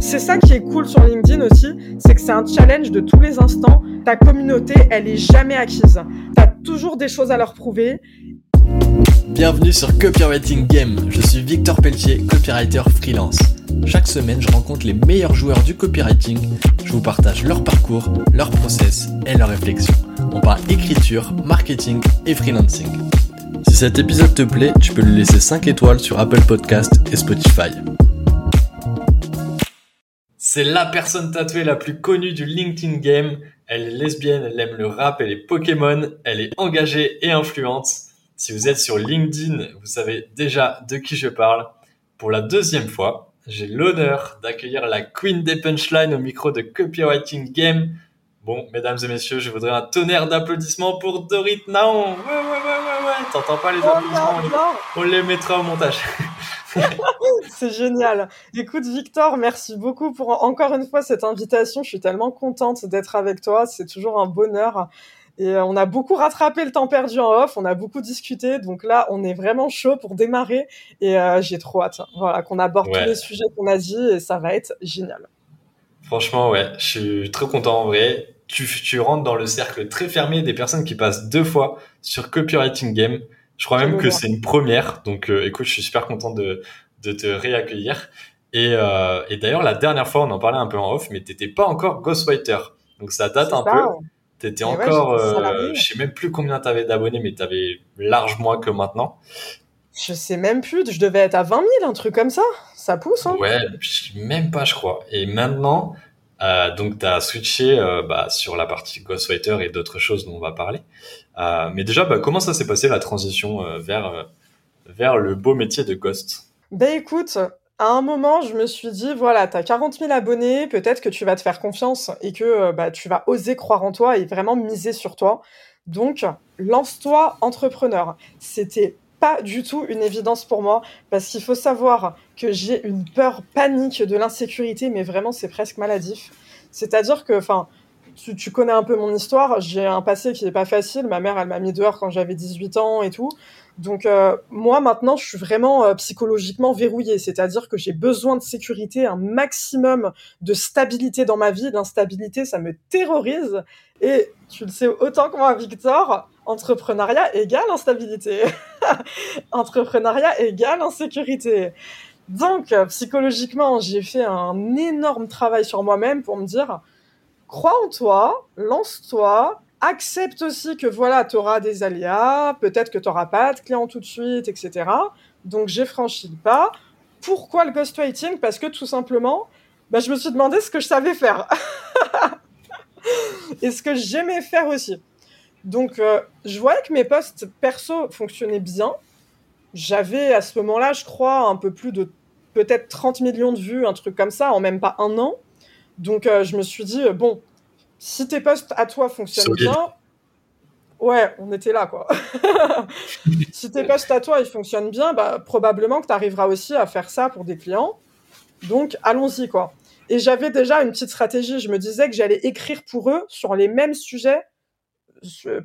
C'est ça qui est cool sur LinkedIn aussi, c'est que c'est un challenge de tous les instants. Ta communauté, elle est jamais acquise. T'as toujours des choses à leur prouver. Bienvenue sur Copywriting Game. Je suis Victor Pelletier, copywriter freelance. Chaque semaine, je rencontre les meilleurs joueurs du copywriting. Je vous partage leur parcours, leur process et leurs réflexions. On parle écriture, marketing et freelancing. Si cet épisode te plaît, tu peux lui laisser 5 étoiles sur Apple Podcast et Spotify. C'est la personne tatouée la plus connue du LinkedIn game. Elle est lesbienne, elle aime le rap et les Pokémon. Elle est engagée et influente. Si vous êtes sur LinkedIn, vous savez déjà de qui je parle. Pour la deuxième fois, j'ai l'honneur d'accueillir la queen des punchlines au micro de Copywriting Game. Bon, mesdames et messieurs, je voudrais un tonnerre d'applaudissements pour Dorit Naon. Ouais, ouais, ouais, ouais, ouais. T'entends pas les Oh, applaudissements non, non. On les mettra au montage. C'est génial. Écoute, Victor, merci beaucoup pour encore une fois cette invitation. Je suis tellement contente d'être avec toi. C'est toujours un bonheur. Et euh, on a beaucoup rattrapé le temps perdu en off. On a beaucoup discuté. Donc là, on est vraiment chaud pour démarrer. Et euh, j'ai trop hâte. Voilà, qu'on aborde Ouais. tous les sujets qu'on a dit et ça va être génial. Franchement, ouais, je suis très content en vrai. Tu, tu rentres dans le cercle très fermé des personnes qui passent deux fois sur Copywriting Game. Je crois même que c'est une première. Donc, euh, écoute, je suis super content de, de te réaccueillir. Et, euh, et d'ailleurs, la dernière fois, on en parlait un peu en off, mais t'étais pas encore Ghostwriter. Donc, ça date un peu. T'étais ouais, encore, euh, je sais même plus combien t'avais d'abonnés, mais t'avais large moins que maintenant. Je sais même plus. Je devais être à 20 000, un truc comme ça. Ça pousse, hein Ouais, même pas, je crois. Et maintenant, euh, donc tu as switché euh, bah, sur la partie Ghostwriter et d'autres choses dont on va parler. Euh, mais déjà, bah, comment ça s'est passé la transition vers, vers le beau métier de Ghost? Ben écoute, à un moment, je me suis dit, voilà, t'as 40 000 abonnés, peut-être que tu vas te faire confiance et que bah, tu vas oser croire en toi et vraiment miser sur toi. Donc, lance-toi entrepreneur. C'était pas du tout une évidence pour moi parce qu'il faut savoir que j'ai une peur panique de l'insécurité, mais vraiment, c'est presque maladif. C'est-à-dire que, enfin, tu, connais un peu mon histoire, j'ai un passé qui est pas facile. Ma mère, elle m'a mis dehors quand j'avais 18 ans et tout. Donc euh, moi maintenant, je suis vraiment euh, psychologiquement verrouillée, c'est-à-dire que j'ai besoin de sécurité, un maximum de stabilité dans ma vie. L'instabilité, ça me terrorise. Et tu le sais autant que moi, Victor, entrepreneuriat égale instabilité. entrepreneuriat égale insécurité. Donc euh, psychologiquement, j'ai fait un énorme travail sur moi-même pour me dire crois en toi, lance-toi, accepte aussi que voilà, tu auras des aléas, peut-être que tu n'auras pas de clients tout de suite, etc. Donc j'ai franchi le pas. Pourquoi le ghostwriting? Parce que tout simplement, bah, je me suis demandé ce que je savais faire. Et ce que j'aimais faire aussi. Donc euh, je voyais que mes posts perso fonctionnaient bien. J'avais à ce moment-là, je crois, un peu plus de peut-être 30 millions de vues, un truc comme ça, en même pas un an. Donc euh, je me suis dit, euh, bon, si tes posts à toi fonctionnent bien, ouais, on était là, quoi. si tes posts à toi, ils fonctionnent bien, bah, probablement que tu arriveras aussi à faire ça pour des clients. Donc allons-y, quoi. Et j'avais déjà une petite stratégie. Je me disais que j'allais écrire pour eux sur les mêmes sujets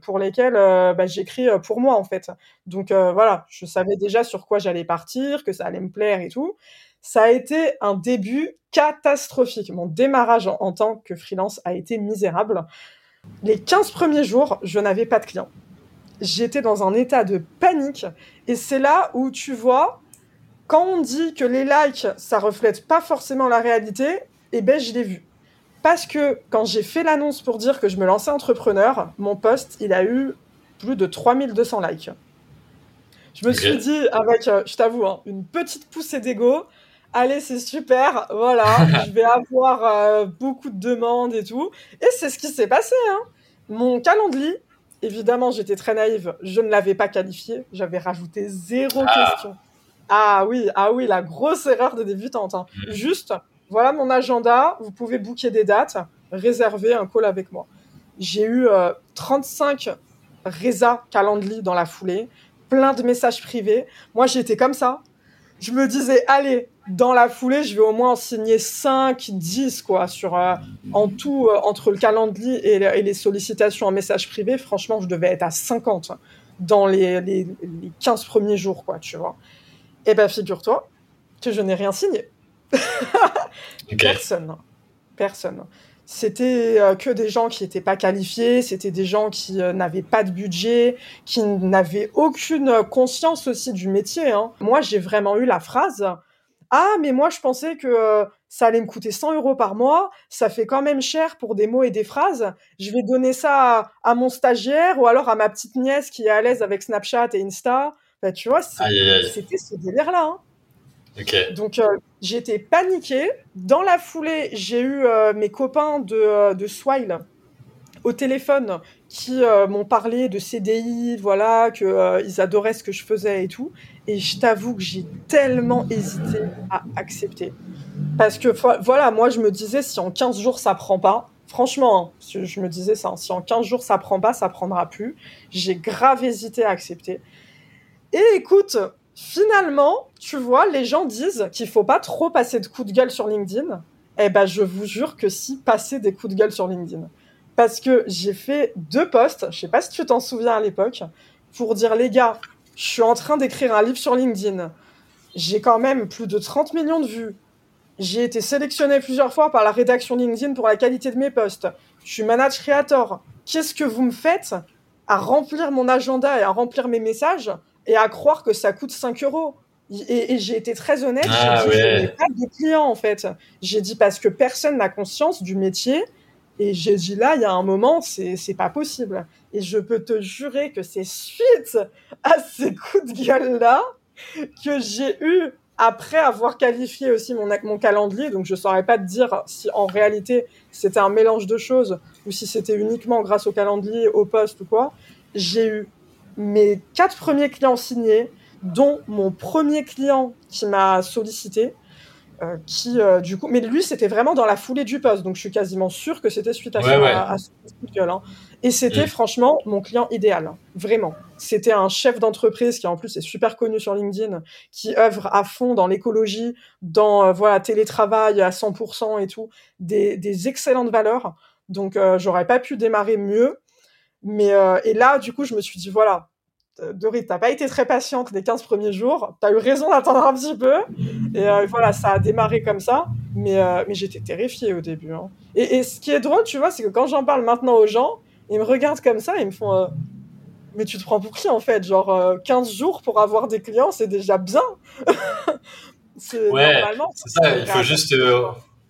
pour lesquels euh, bah, j'écris euh, pour moi, en fait. Donc euh, voilà, je savais déjà sur quoi j'allais partir, que ça allait me plaire et tout. Ça a été un début catastrophique. Mon démarrage en, en tant que freelance a été misérable. Les 15 premiers jours, je n'avais pas de clients. J'étais dans un état de panique. Et c'est là où tu vois, quand on dit que les likes, ça reflète pas forcément la réalité, eh ben je l'ai vu. Parce que quand j'ai fait l'annonce pour dire que je me lançais entrepreneur, mon post, il a eu plus de 3200 likes. Je me suis dit, avec, euh, je t'avoue, hein, une petite poussée d'ego, allez, c'est super, voilà, je vais avoir euh, beaucoup de demandes et tout. Et c'est ce qui s'est passé. Hein. Mon calendrier, évidemment, j'étais très naïve, je ne l'avais pas qualifié, j'avais rajouté zéro Ah. question. Ah oui, ah oui, la grosse erreur de débutante. hein. Mhm. Juste, voilà mon agenda, vous pouvez booker des dates, réserver un call avec moi. J'ai eu euh, 35 Reza Calendly dans la foulée, plein de messages privés. Moi, j'étais comme ça. Je me disais, allez, dans la foulée, je vais au moins en signer 5, 10, quoi, sur, euh, en tout, euh, entre le calendrier et, le- et les sollicitations en message privé. Franchement, je devais être à 50 dans les, les, les 15 premiers jours, quoi, tu vois. Eh ben, figure-toi que je n'ai rien signé. Personne. Personne. C'était euh, que des gens qui n'étaient pas qualifiés, c'était des gens qui euh, n'avaient pas de budget, qui n'avaient aucune conscience aussi du métier. Hein. Moi, j'ai vraiment eu la phrase Ah, mais moi, je pensais que euh, ça allait me coûter 100 euros par mois, ça fait quand même cher pour des mots et des phrases. Je vais donner ça à, mon stagiaire ou alors à ma petite nièce qui est à l'aise avec Snapchat et Insta. Bah, tu vois, c'était ce délire-là. Hein. Donc euh, j'étais paniquée. Dans la foulée, j'ai eu euh, mes copains de, euh, de Swile au téléphone qui m'ont parlé de CDI, voilà, qu'ils adoraient ce que je faisais et tout. Et je t'avoue que j'ai tellement hésité à accepter. Parce que voilà, moi je me disais si en 15 jours ça prend pas, franchement, hein, je me disais ça, si en 15 jours ça prend pas, ça prendra plus. J'ai grave hésité à accepter. Et écoute, Finalement, tu vois, les gens disent qu'il faut pas trop passer de coups de gueule sur LinkedIn. Eh ben, je vous jure que si, passer des coups de gueule sur LinkedIn. Parce que j'ai fait deux posts, je sais pas si tu t'en souviens à l'époque, pour dire les gars, je suis en train d'écrire un livre sur LinkedIn. J'ai quand même plus de 30 millions de vues. J'ai été sélectionné plusieurs fois par la rédaction LinkedIn pour la qualité de mes posts. Je suis manage creator. Qu'est-ce que vous me faites à remplir mon agenda et à remplir mes messages et à croire que ça coûte 5 euros. Et, j'ai été très honnête, ah, j'ai dit, je n'ai pas de clients en fait. J'ai dit parce que personne n'a conscience du métier. Et j'ai dit là, il y a un moment, c'est pas possible. Et je peux te jurer que c'est suite à ces coups de gueule là que j'ai eu après avoir qualifié aussi mon, mon calendrier. Donc je saurais pas te dire si en réalité c'était un mélange de choses ou si c'était uniquement grâce au calendrier, au poste ou quoi. J'ai eu mes quatre premiers clients signés, dont mon premier client qui m'a sollicité, euh, qui euh, du coup, mais lui c'était vraiment dans la foulée du poste, donc je suis quasiment sûr que c'était suite à, ce coup de gueule. Hein. Et c'était mm. franchement mon client idéal, hein. vraiment. C'était un chef d'entreprise qui en plus est super connu sur LinkedIn, qui œuvre à fond dans l'écologie, dans euh, voilà télétravail à 100% et tout, des, des excellentes valeurs. Donc j'aurais pas pu démarrer mieux. Mais euh, et là, du coup, je me suis dit voilà, euh, Dorit, t'as pas été très patiente les 15 premiers jours, t'as eu raison d'attendre un petit peu. Et euh, voilà, ça a démarré comme ça, mais, mais j'étais terrifiée au début. Hein. Et, et, ce qui est drôle, tu vois, c'est que quand j'en parle maintenant aux gens, ils me regardent comme ça, ils me font Mais tu te prends pour qui en fait? Genre 15 jours pour avoir des clients, c'est déjà bien. ouais, c'est ça, il faut juste,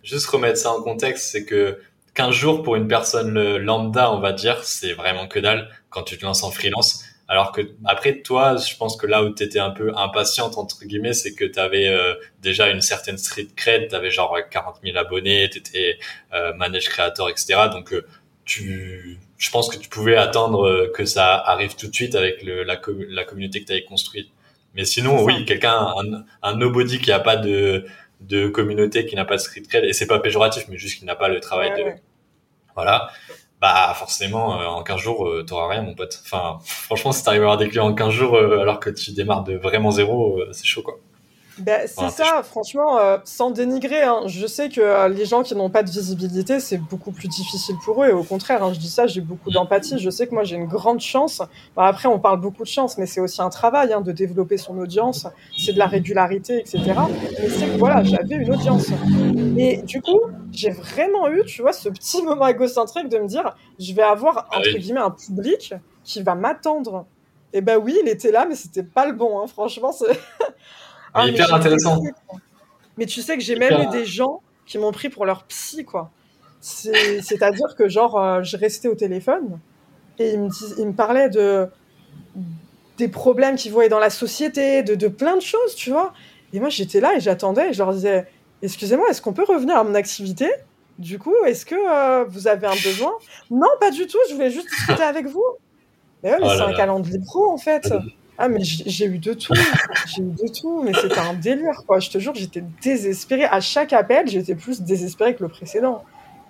juste remettre ça en contexte, c'est que 15 jours pour une personne lambda, on va dire, c'est vraiment que dalle quand tu te lances en freelance. Alors que après toi, je pense que là où tu étais un peu impatiente entre guillemets, c'est que tu avais euh, déjà une certaine street cred, tu avais genre 40 000 abonnés, tu étais euh, manage créateur, etc. Donc euh, tu, je pense que tu pouvais attendre que ça arrive tout de suite avec le, la, la communauté que tu avais construite. Mais sinon, oui, quelqu'un, un, un nobody qui a pas de de communauté qui n'a pas de street cred et c'est pas péjoratif mais juste qui n'a pas le travail de voilà. Bah forcément euh, en 15 jours euh, t'auras rien mon pote. Enfin franchement si t'arrives à avoir des clients en 15 jours euh, alors que tu démarres de vraiment zéro c'est chaud quoi ben, c'est ça, franchement, euh, sans dénigrer. Hein, je sais que euh, les gens qui n'ont pas de visibilité, c'est beaucoup plus difficile pour eux. Et au contraire, hein, je dis ça, j'ai beaucoup d'empathie. Je sais que moi, j'ai une grande chance. après, on parle beaucoup de chance, mais c'est aussi un travail hein, de développer son audience. C'est de la régularité, etc. Mais c'est que voilà, j'avais une audience. Et du coup, j'ai vraiment eu, tu vois, ce petit moment égocentrique de me dire, je vais avoir, ah entre guillemets, un public qui va m'attendre. Et ben oui, il était là, mais c'était pas le bon. Hein, franchement, c'est... Ah, hyper intéressant. Mais tu sais que j'ai même eu des gens qui m'ont pris pour leur psy, quoi. C'est-à-dire que, genre, euh, je restais au téléphone et ils me, ils me parlaient de des problèmes qu'ils voyaient dans la société, de, de plein de choses, tu vois. Et moi, j'étais là et j'attendais et je leur disais Excusez-moi, est-ce qu'on peut revenir à mon activité? Du coup, est-ce que euh, vous avez un besoin? Non, pas du tout, je voulais juste discuter avec vous. Mais ouais, mais oh c'est un calendrier pro, en fait. Ah, mais j'ai eu de tout. j'ai eu de tout, mais c'était un délire, quoi. Je te jure, j'étais désespérée. À chaque appel, j'étais plus désespérée que le précédent.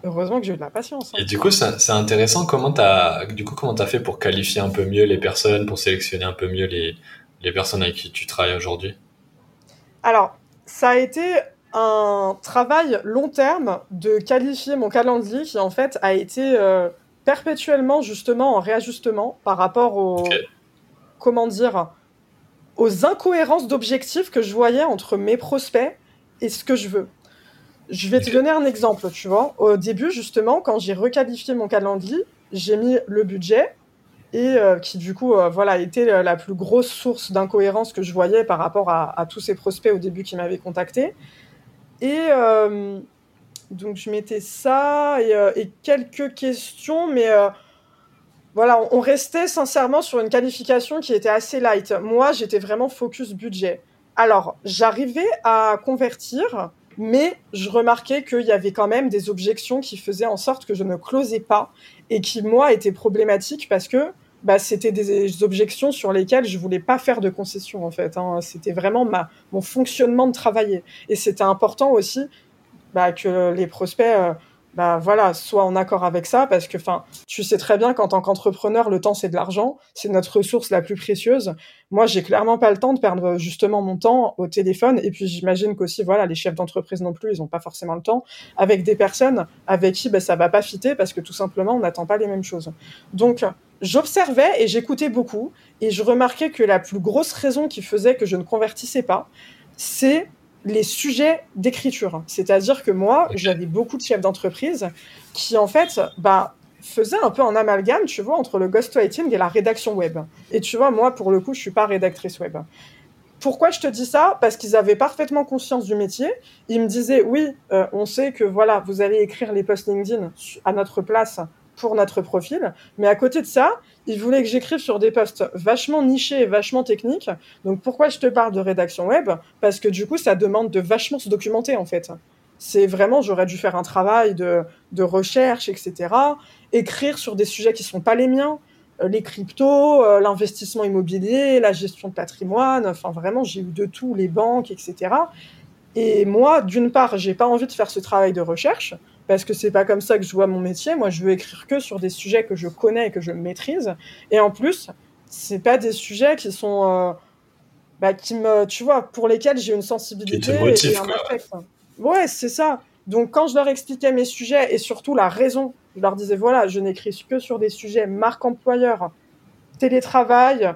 Heureusement que j'ai eu de la patience. Hein. Et du coup, c'est intéressant. Comment t'as, du coup, comment t'as fait pour qualifier un peu mieux les personnes, pour sélectionner un peu mieux les, les personnes avec qui tu travailles aujourd'hui? Alors, ça a été un travail long terme de qualifier mon calendrier qui, en fait, a été euh, perpétuellement, justement, en réajustement par rapport au comment dire, aux incohérences d'objectifs que je voyais entre mes prospects et ce que je veux. Je vais te donner un exemple, tu vois. Au début, justement, quand j'ai requalifié mon calendrier, j'ai mis le budget et euh, qui du coup euh, voilà était la plus grosse source d'incohérence que je voyais par rapport à, tous ces prospects au début qui m'avaient contacté. Et euh, donc je mettais ça et, quelques questions, mais voilà, on, restait sincèrement sur une qualification qui était assez light. Moi, j'étais vraiment focus budget. Alors, j'arrivais à convertir, mais je remarquais qu'il y avait quand même des objections qui faisaient en sorte que je ne closais pas et qui, moi, étaient problématiques parce que bah, c'était des objections sur lesquelles je voulais pas faire de concessions en fait. Hein. C'était vraiment ma, mon fonctionnement de travailler. Et c'était important aussi bah, que les prospects euh, bah voilà, sois en accord avec ça parce que enfin, tu sais très bien qu'en tant qu'entrepreneur, le temps c'est de l'argent, c'est notre ressource la plus précieuse. Moi, j'ai clairement pas le temps de perdre justement mon temps au téléphone et puis j'imagine qu'aussi voilà, les chefs d'entreprise non plus, ils ont pas forcément le temps avec des personnes avec qui ben ça va pas fitter parce que tout simplement on n'attend pas les mêmes choses. Donc j'observais et j'écoutais beaucoup et je remarquais que la plus grosse raison qui faisait que je ne convertissais pas, c'est les sujets d'écriture. C'est-à-dire que moi, j'avais beaucoup de chefs d'entreprise qui, en fait, bah, faisaient un peu un amalgame, tu vois, entre le ghostwriting et la rédaction web. Et tu vois, moi, pour le coup, je suis pas rédactrice web. Pourquoi je te dis ça? Parce qu'ils avaient parfaitement conscience du métier. Ils me disaient, oui, euh, on sait que voilà, vous allez écrire les posts LinkedIn à notre place pour notre profil. Mais à côté de ça, il voulait que j'écrive sur des posts vachement nichés et vachement techniques. Donc pourquoi je te parle de rédaction web? Parce que du coup, ça demande de vachement se documenter en fait. C'est vraiment, j'aurais dû faire un travail de, de, recherche, etc. Écrire sur des sujets qui sont pas les miens, euh, les cryptos, euh, l'investissement immobilier, la gestion de patrimoine. Enfin, vraiment, j'ai eu de tout, les banques, etc. Et moi, d'une part, j'ai pas envie de faire ce travail de recherche parce que c'est pas comme ça que je vois mon métier. Moi, je veux écrire que sur des sujets que je connais et que je maîtrise. Et en plus, c'est pas des sujets qui sont, euh, bah, qui me, tu vois, pour lesquels j'ai une sensibilité et, un affect. Ouais, c'est ça. Donc, quand je leur expliquais mes sujets et surtout la raison, je leur disais voilà, je n'écris que sur des sujets marque employeur, télétravail,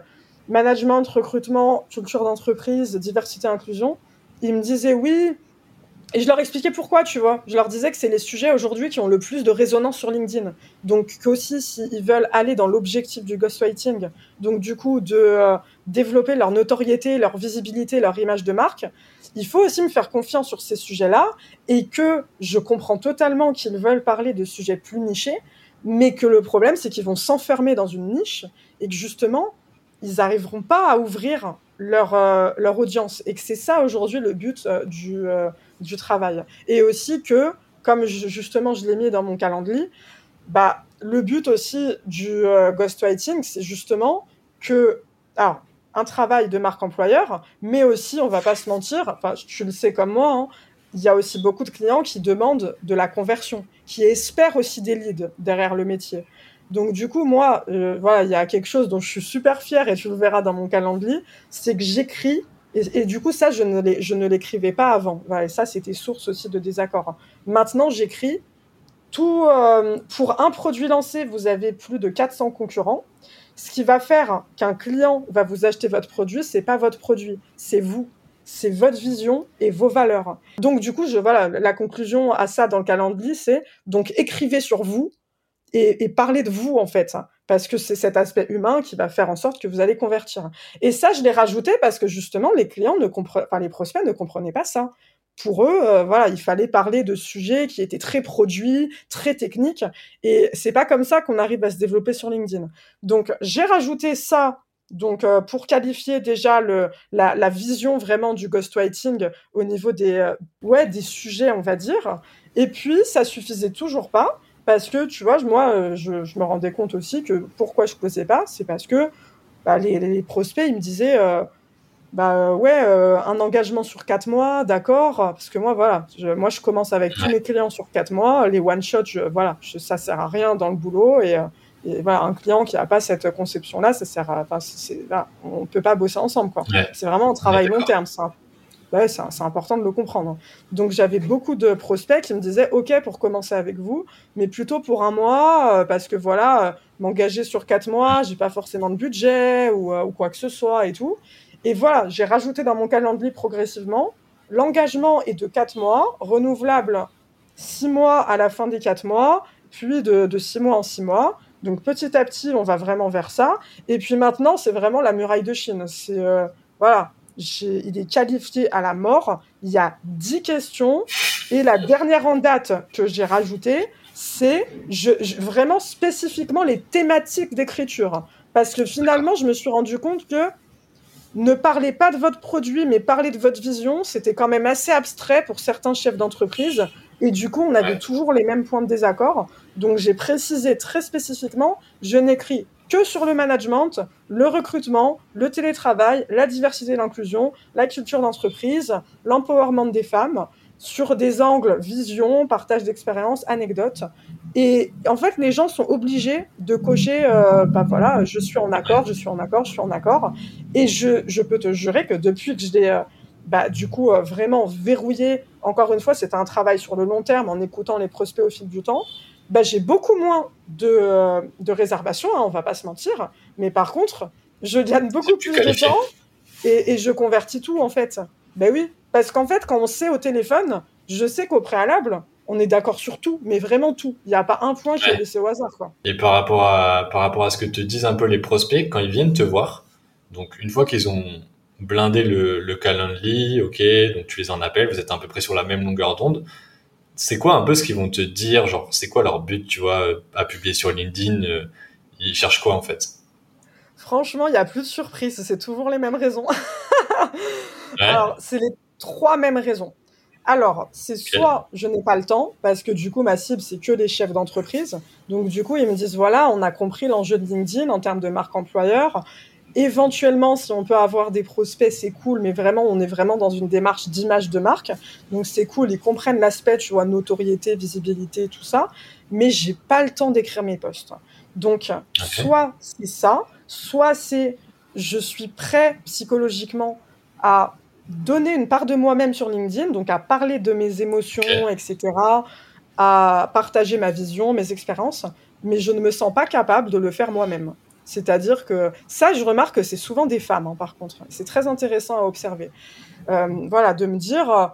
management, recrutement, culture d'entreprise, diversité, inclusion. Ils me disaient oui, et je leur expliquais pourquoi, tu vois. Je leur disais que c'est les sujets aujourd'hui qui ont le plus de résonance sur LinkedIn. Donc qu'aussi, s'ils veulent aller dans l'objectif du ghostwriting, donc du coup de euh, développer leur notoriété, leur visibilité, leur image de marque, il faut aussi me faire confiance sur ces sujets-là et que je comprends totalement qu'ils veulent parler de sujets plus nichés, mais que le problème, c'est qu'ils vont s'enfermer dans une niche et que justement, ils n'arriveront pas à ouvrir leur, euh, leur audience. Et que c'est ça aujourd'hui le but euh, du du travail. Et aussi que, comme justement je l'ai mis dans mon calendrier, bah, le but aussi du euh, ghostwriting, c'est justement que, alors, un travail de marque employeur, mais aussi, on va pas se mentir, enfin, tu le sais comme moi, hein, il y a aussi beaucoup de clients qui demandent de la conversion, qui espèrent aussi des leads derrière le métier. Donc du coup, moi, euh, voilà, il y a quelque chose dont je suis super fière et tu le verras dans mon calendrier, c'est que j'écris et, du coup, ça, je ne l'écrivais pas avant. et ça, c'était source aussi de désaccord. Maintenant, j'écris tout. Euh, pour un produit lancé, vous avez plus de 400 concurrents. Ce qui va faire qu'un client va vous acheter votre produit, c'est pas votre produit, c'est vous. C'est votre vision et vos valeurs. Donc, du coup, je, voilà, la conclusion à ça dans le calendrier, c'est donc écrivez sur vous et parlez de vous, en fait parce que c'est cet aspect humain qui va faire en sorte que vous allez convertir. Et ça, je l'ai rajouté parce que justement, les clients ne comprenaient, enfin, les prospects ne comprenaient pas ça. Pour eux, euh, voilà, il fallait parler de sujets qui étaient très produits, très techniques, et c'est pas comme ça qu'on arrive à se développer sur LinkedIn. Donc, j'ai rajouté ça donc, euh, pour qualifier déjà le, la, vision vraiment du ghostwriting au niveau des, euh, ouais, des sujets, on va dire. Et puis, ça suffisait toujours pas. Parce que, tu vois, moi, euh, je, me rendais compte aussi que pourquoi je ne posais pas, c'est parce que bah, les, prospects, ils me disaient, euh, bah ouais, euh, un engagement sur quatre mois, d'accord, parce que moi, voilà, moi, je commence avec tous mes clients sur quatre mois, les one-shots, voilà, je, ça sert à rien dans le boulot, et, voilà, un client qui n'a pas cette conception-là, ça sert à, enfin, on ne peut pas bosser ensemble, quoi. C'est vraiment un travail long terme, ça ouais, c'est important de le comprendre. Donc j'avais beaucoup de prospects qui me disaient OK pour commencer avec vous, mais plutôt pour un mois, euh, parce que voilà, euh, m'engager sur quatre mois, j'ai pas forcément de budget ou, euh, ou, quoi que ce soit et tout. Et voilà, j'ai rajouté dans mon calendrier progressivement l'engagement est de 4 mois, renouvelable 6 mois à la fin des 4 mois, puis de, de 6 mois en 6 mois. Donc petit à petit, on va vraiment vers ça. Et puis maintenant, c'est vraiment la muraille de Chine. C'est voilà, il est qualifié à la mort. Il y a 10 questions. Et la dernière en date que j'ai rajoutée, c'est je, vraiment spécifiquement les thématiques d'écriture. Parce que finalement, je me suis rendu compte que ne parlez pas de votre produit, mais parlez de votre vision, c'était quand même assez abstrait pour certains chefs d'entreprise. Et du coup, on avait toujours les mêmes points de désaccord. Donc, j'ai précisé très spécifiquement, je n'écris que sur le management, le recrutement, le télétravail, la diversité et l'inclusion, la culture d'entreprise, l'empowerment des femmes, sur des angles vision, partage d'expériences, anecdotes. Et en fait, les gens sont obligés de cocher, euh, bah voilà, je suis en accord, je suis en accord, je suis en accord. Et je, je peux te jurer que depuis que je l'ai, euh, bah, du coup, euh, vraiment verrouillé, encore une fois, c'est un travail sur le long terme en écoutant les prospects au fil du temps, bah, j'ai beaucoup moins de, euh, de réservations, hein, on va pas se mentir. Mais par contre, je gagne beaucoup plus de temps et, et, je convertis tout, en fait. Ben oui, parce qu'en fait, quand on sait au téléphone, je sais qu'au préalable, on est d'accord sur tout, mais vraiment tout. Il n'y a pas un point qui est laissé au hasard. Quoi. Et par rapport, à, par rapport à ce que te disent un peu les prospects, quand ils viennent te voir, donc une fois qu'ils ont blindé le, le Calendly, ok, donc tu les en appelles, vous êtes à peu près sur la même longueur d'onde. C'est quoi un peu ce qu'ils vont te dire Genre, c'est quoi leur but, tu vois, à publier sur LinkedIn euh, Ils cherchent quoi en fait? Franchement, il n'y a plus de surprise, c'est toujours les mêmes raisons. Alors, c'est les trois mêmes raisons. Alors, c'est soit je n'ai pas le temps, parce que du coup, ma cible, c'est que des chefs d'entreprise. Donc, du coup, ils me disent, voilà, on a compris l'enjeu de LinkedIn en termes de marque employeur. Éventuellement, si on peut avoir des prospects, c'est cool, mais vraiment, on est vraiment dans une démarche d'image de marque. Donc, c'est cool, ils comprennent l'aspect, tu vois, notoriété, visibilité, tout ça. Mais j'ai pas le temps d'écrire mes posts. Donc, soit c'est ça, soit c'est je suis prêt psychologiquement à donner une part de moi-même sur LinkedIn, donc à parler de mes émotions, etc., à partager ma vision, mes expériences, mais je ne me sens pas capable de le faire moi-même. C'est-à-dire que ça, je remarque que c'est souvent des femmes, hein, par contre. C'est très intéressant à observer. Euh, voilà, de me dire, euh,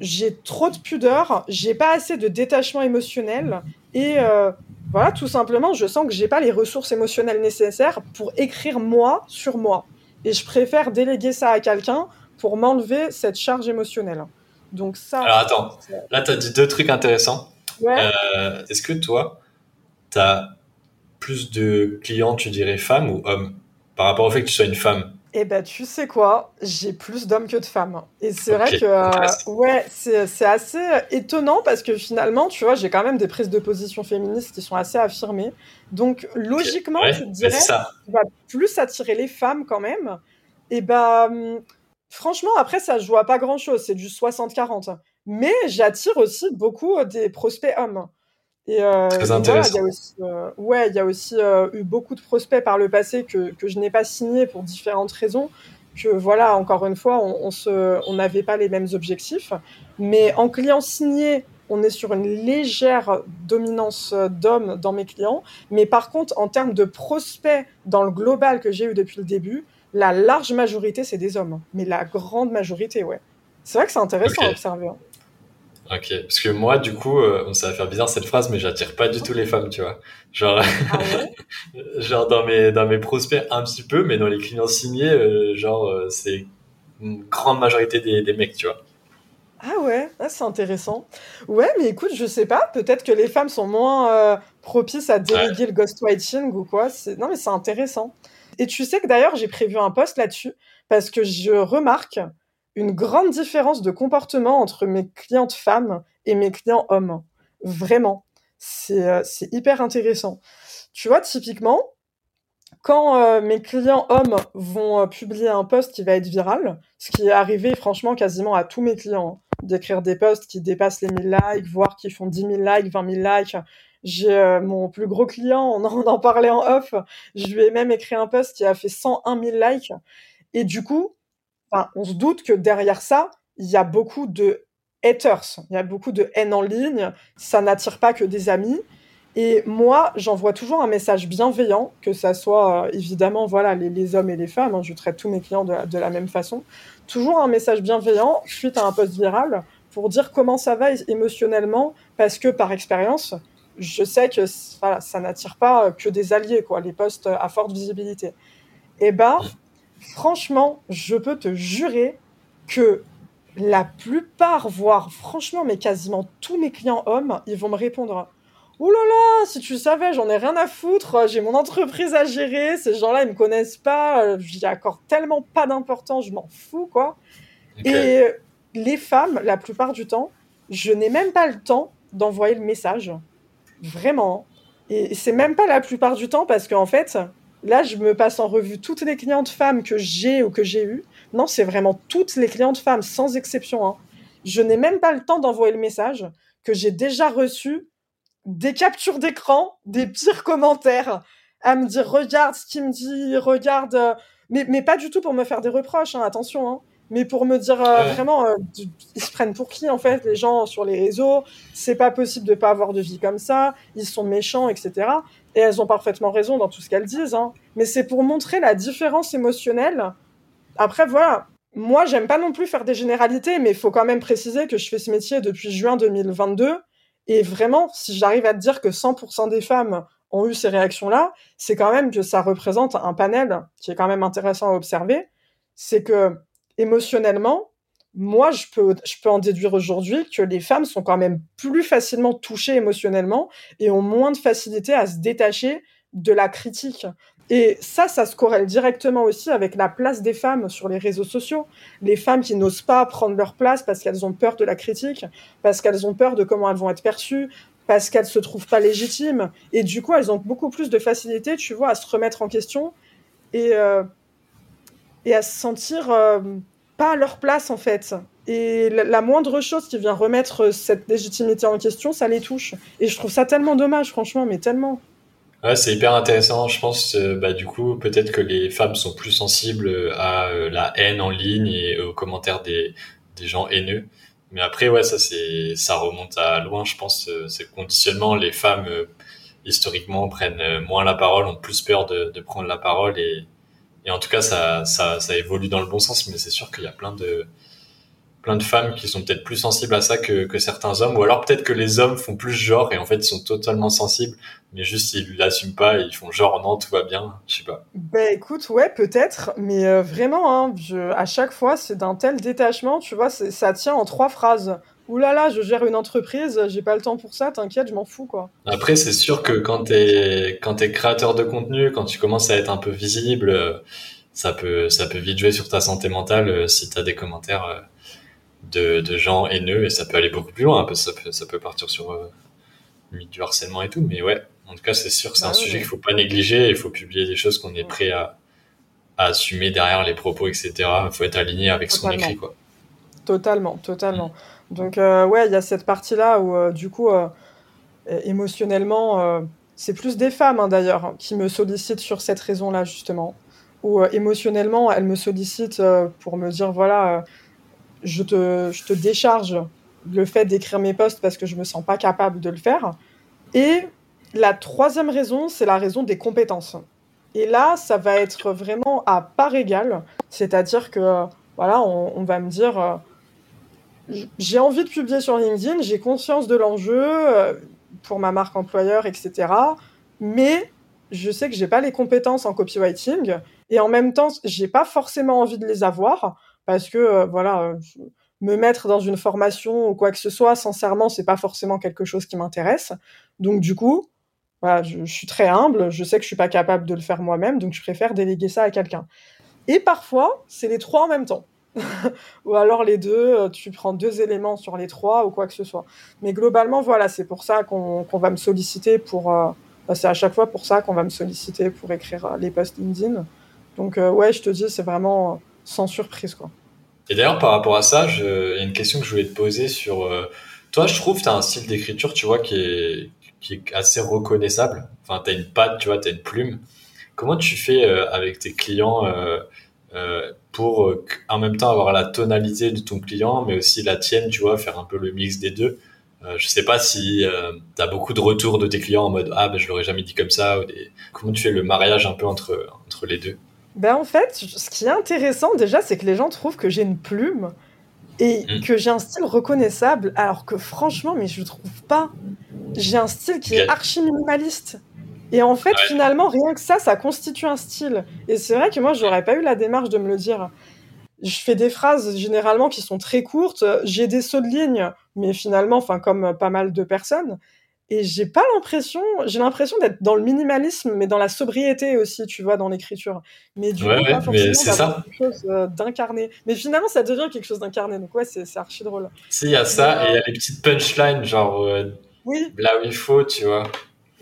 j'ai trop de pudeur, j'ai pas assez de détachement émotionnel, et euh, voilà, tout simplement, je sens que j'ai pas les ressources émotionnelles nécessaires pour écrire moi sur moi. Et je préfère déléguer ça à quelqu'un pour m'enlever cette charge émotionnelle. Donc ça. Alors attends, là tu as dit deux trucs intéressants. Euh, est-ce que toi, tu as plus de clients, tu dirais femmes ou hommes, par rapport au fait que tu sois une femme? Eh ben, tu sais quoi, j'ai plus d'hommes que de femmes. Et c'est vrai que, euh, ouais, c'est assez étonnant parce que finalement, tu vois, j'ai quand même des prises de position féministes qui sont assez affirmées. Donc, logiquement, tu te dirais, tu vas plus attirer les femmes quand même. Et ben, Franchement, après, ça je vois pas grand chose. C'est du 60-40. Mais j'attire aussi beaucoup euh, des prospects hommes. Et, euh, Très intéressant. il y a aussi, euh, ouais, il y a aussi eu beaucoup de prospects par le passé que, que je n'ai pas signés pour différentes raisons. Que voilà, encore une fois, on, on n'avait pas les mêmes objectifs. Mais en client signé, on est sur une légère dominance d'hommes dans mes clients. Mais par contre, en termes de prospects dans le global que j'ai eu depuis le début, la large majorité, c'est des hommes. Mais la grande majorité, ouais. C'est vrai que c'est intéressant à observer. Ok, parce que moi, du coup, euh, ça va faire bizarre cette phrase, mais j'attire pas du tout les femmes, tu vois. Genre, ah genre dans mes dans mes prospects un petit peu, mais dans les clients signés, euh, genre euh, c'est une grande majorité des, des mecs, tu vois. Ah ouais, ah, c'est intéressant. Ouais, mais écoute, je sais pas, peut-être que les femmes sont moins propices à déléguer le ghostwriting ou quoi. Non, mais c'est intéressant. Et tu sais que d'ailleurs, j'ai prévu un post là-dessus parce que je remarque une grande différence de comportement entre mes clientes femmes et mes clients hommes. Vraiment. C'est euh, hyper intéressant. Tu vois, typiquement, quand euh, mes clients hommes vont euh, publier un post qui va être viral, ce qui est arrivé franchement quasiment à tous mes clients, hein, d'écrire des posts qui dépassent les 1000 likes, voire qui font 10 000 likes, 20 000 likes, j'ai euh, mon plus gros client, on en, parlait en off. Je lui ai même écrit un post qui a fait 101 000 likes. Et du coup, on se doute que derrière ça, il y a beaucoup de haters. Il y a beaucoup de haine en ligne. Ça n'attire pas que des amis. Et moi, j'envoie toujours un message bienveillant, que ça soit euh, évidemment voilà les, hommes et les femmes. Hein, je traite tous mes clients de, la même façon. Toujours un message bienveillant suite à un post viral pour dire comment ça va émotionnellement, parce que par expérience, je sais que ça n'attire pas que des alliés, quoi, les posts à forte visibilité. Et eh ben, franchement, je peux te jurer que la plupart, voire franchement, mais quasiment tous mes clients hommes, ils vont me répondre Ouh là là, si tu savais, j'en ai rien à foutre, j'ai mon entreprise à gérer, ces gens-là, ils me connaissent pas, j'y accorde tellement pas d'importance, je m'en fous, quoi. Et les femmes, la plupart du temps, je n'ai même pas le temps d'envoyer le message. Vraiment. Et c'est même pas la plupart du temps parce qu'en fait, là, je me passe en revue toutes les clientes femmes que j'ai ou que j'ai eues. Non, c'est vraiment toutes les clientes femmes, sans exception. Hein. Je n'ai même pas le temps d'envoyer le message que j'ai déjà reçu des captures d'écran, des pires commentaires, à me dire regarde ce qu'il me dit, regarde. Euh, mais, mais pas du tout pour me faire des reproches, hein, attention. Hein mais pour me dire euh, vraiment, euh, ils se prennent pour qui en fait les gens sur les réseaux? C'est pas possible de pas avoir de vie comme ça. Ils sont méchants, etc. Et elles ont parfaitement raison dans tout ce qu'elles disent. Hein. Mais c'est pour montrer la différence émotionnelle. Après voilà, moi j'aime pas non plus faire des généralités, mais il faut quand même préciser que je fais ce métier depuis juin 2022. Et vraiment, si j'arrive à te dire que 100% des femmes ont eu ces réactions-là, c'est quand même que ça représente un panel qui est quand même intéressant à observer. C'est que émotionnellement, moi, je peux, je peux en déduire aujourd'hui que les femmes sont quand même plus facilement touchées émotionnellement et ont moins de facilité à se détacher de la critique. Et ça, ça se corrèle directement aussi avec la place des femmes sur les réseaux sociaux. Les femmes qui n'osent pas prendre leur place parce qu'elles ont peur de la critique, parce qu'elles ont peur de comment elles vont être perçues, parce qu'elles se trouvent pas légitimes. Et du coup, elles ont beaucoup plus de facilité, tu vois, à se remettre en question et, euh, et à se sentir euh, pas à leur place en fait. Et la, moindre chose qui vient remettre cette légitimité en question, ça les touche. Et je trouve ça tellement dommage, franchement, mais tellement. Ouais, c'est hyper intéressant. Je pense, euh, bah, du coup, peut-être que les femmes sont plus sensibles à euh, la haine en ligne et aux commentaires des, des gens haineux. Mais après, ouais, ça, c'est, ça remonte à loin, je pense, c'est conditionnement. Les femmes, historiquement, prennent moins la parole, ont plus peur de, de prendre la parole et, et en tout cas, ça, ça, ça évolue dans le bon sens, mais c'est sûr qu'il y a plein de, plein de femmes qui sont peut-être plus sensibles à ça que, que certains hommes, ou alors peut-être que les hommes font plus genre et en fait ils sont totalement sensibles, mais juste ils l'assument pas et ils font genre non tout va bien, je sais pas. Ben écoute ouais peut-être, mais euh, vraiment hein, je, à chaque fois c'est d'un tel détachement, tu vois, ça tient en trois phrases. Ouh là là, je gère une entreprise, j'ai pas le temps pour ça, t'inquiète, je m'en fous quoi. Après, c'est sûr que quand t'es quand t'es créateur de contenu, quand tu commences à être un peu visible, euh, ça peut ça peut vite jouer sur ta santé mentale euh, si t'as des commentaires euh, de, de gens haineux et ça peut aller beaucoup plus loin, parce que ça peut ça peut partir sur du harcèlement et tout. Mais ouais, en tout cas, c'est sûr que c'est un bah sujet qu'il faut pas négliger. Il faut publier des choses qu'on est prêt à, à assumer derrière les propos, etc. Il faut être aligné avec son écrit quoi. Totalement, totalement. Donc euh, ouais, il y a cette partie-là où euh, du coup, euh, émotionnellement, c'est plus des femmes hein, d'ailleurs qui me sollicitent sur cette raison-là justement. Ou émotionnellement, elles me sollicitent pour me dire voilà, je te, je te décharge le fait d'écrire mes posts parce que je me sens pas capable de le faire. Et la troisième raison, c'est la raison des compétences. Et là, ça va être vraiment à part égale, c'est-à-dire que voilà, on va me dire j'ai envie de publier sur LinkedIn, j'ai conscience de l'enjeu euh, pour ma marque employeur, etc. Mais je sais que j'ai pas les compétences en copywriting et en même temps, j'ai pas forcément envie de les avoir parce que euh, voilà, me mettre dans une formation ou quoi que ce soit, sincèrement, c'est pas forcément quelque chose qui m'intéresse. Donc du coup, voilà, je, je, suis très humble, je sais que je suis pas capable de le faire moi-même, donc je préfère déléguer ça à quelqu'un. Et parfois, c'est les trois en même temps. ou alors les deux, euh, tu prends deux éléments sur les trois ou quoi que ce soit. Mais globalement, voilà, c'est pour ça qu'on va me solliciter pour. Euh, bah, c'est à chaque fois pour ça qu'on va me solliciter pour écrire euh, les posts LinkedIn. Donc, ouais, je te dis, c'est vraiment sans surprise, quoi. Et d'ailleurs, par rapport à ça, il y a une question que je voulais te poser sur. toi, je trouve que tu as un style d'écriture, tu vois, qui est, qui est assez reconnaissable. Enfin, tu as une patte, tu vois, tu as une plume. Comment tu fais avec tes clients euh, pour euh, en même temps avoir la tonalité de ton client, mais aussi la tienne, tu vois, faire un peu le mix des deux. Euh, je sais pas si euh, tu as beaucoup de retours de tes clients en mode ah ben je l'aurais jamais dit comme ça ou des... comment tu fais le mariage un peu entre entre les deux? Ben en fait, ce qui est intéressant déjà, c'est que les gens trouvent que j'ai une plume et mm. que j'ai un style reconnaissable, alors que franchement, mais je trouve pas. J'ai un style qui est archi minimaliste. Et en fait, finalement, rien que ça, ça constitue un style. Et c'est vrai que moi, j'aurais pas eu la démarche de me le dire. Je fais des phrases généralement qui sont très courtes. J'ai des sauts de ligne, mais finalement, enfin, comme pas mal de personnes. Et j'ai pas l'impression, j'ai l'impression d'être dans le minimalisme, mais dans la sobriété aussi, tu vois, dans l'écriture. Mais du coup, pas forcément ça. quelque chose euh, d'incarné. Mais finalement, ça devient quelque chose d'incarné. Donc ouais, c'est archi drôle. Si, il y a ça, et il y a les petites punchlines, genre euh, oui. là où il faut, tu vois.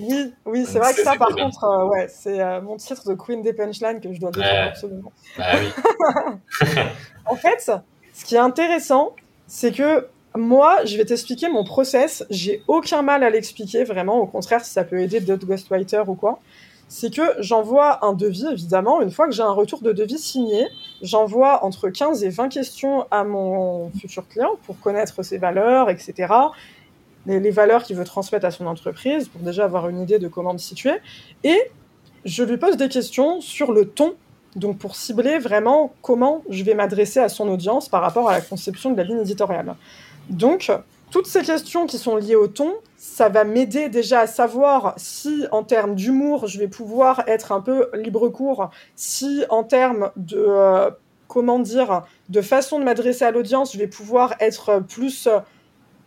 Oui, oui, c'est vrai que ça, par contre, euh, ouais, c'est mon titre de Queen des punchlines que je dois défendre absolument. Bah oui. en fait, ce qui est intéressant, c'est que moi, je vais t'expliquer mon process. J'ai aucun mal à l'expliquer, vraiment. Au contraire, si ça peut aider d'autres ghostwriters ou quoi. C'est que j'envoie un devis, évidemment. Une fois que j'ai un retour de devis signé, j'envoie entre 15 et 20 questions à mon futur client pour connaître ses valeurs, etc. Les, valeurs qu'il veut transmettre à son entreprise, pour déjà avoir une idée de comment me situer. Et je lui pose des questions sur le ton donc pour cibler vraiment comment je vais m'adresser à son audience par rapport à la conception de la ligne éditoriale. Donc, toutes ces questions qui sont liées au ton, ça va m'aider déjà à savoir si en termes d'humour, je vais pouvoir être un peu libre cours, si en termes de euh, comment dire, de façon de m'adresser à l'audience, je vais pouvoir être plus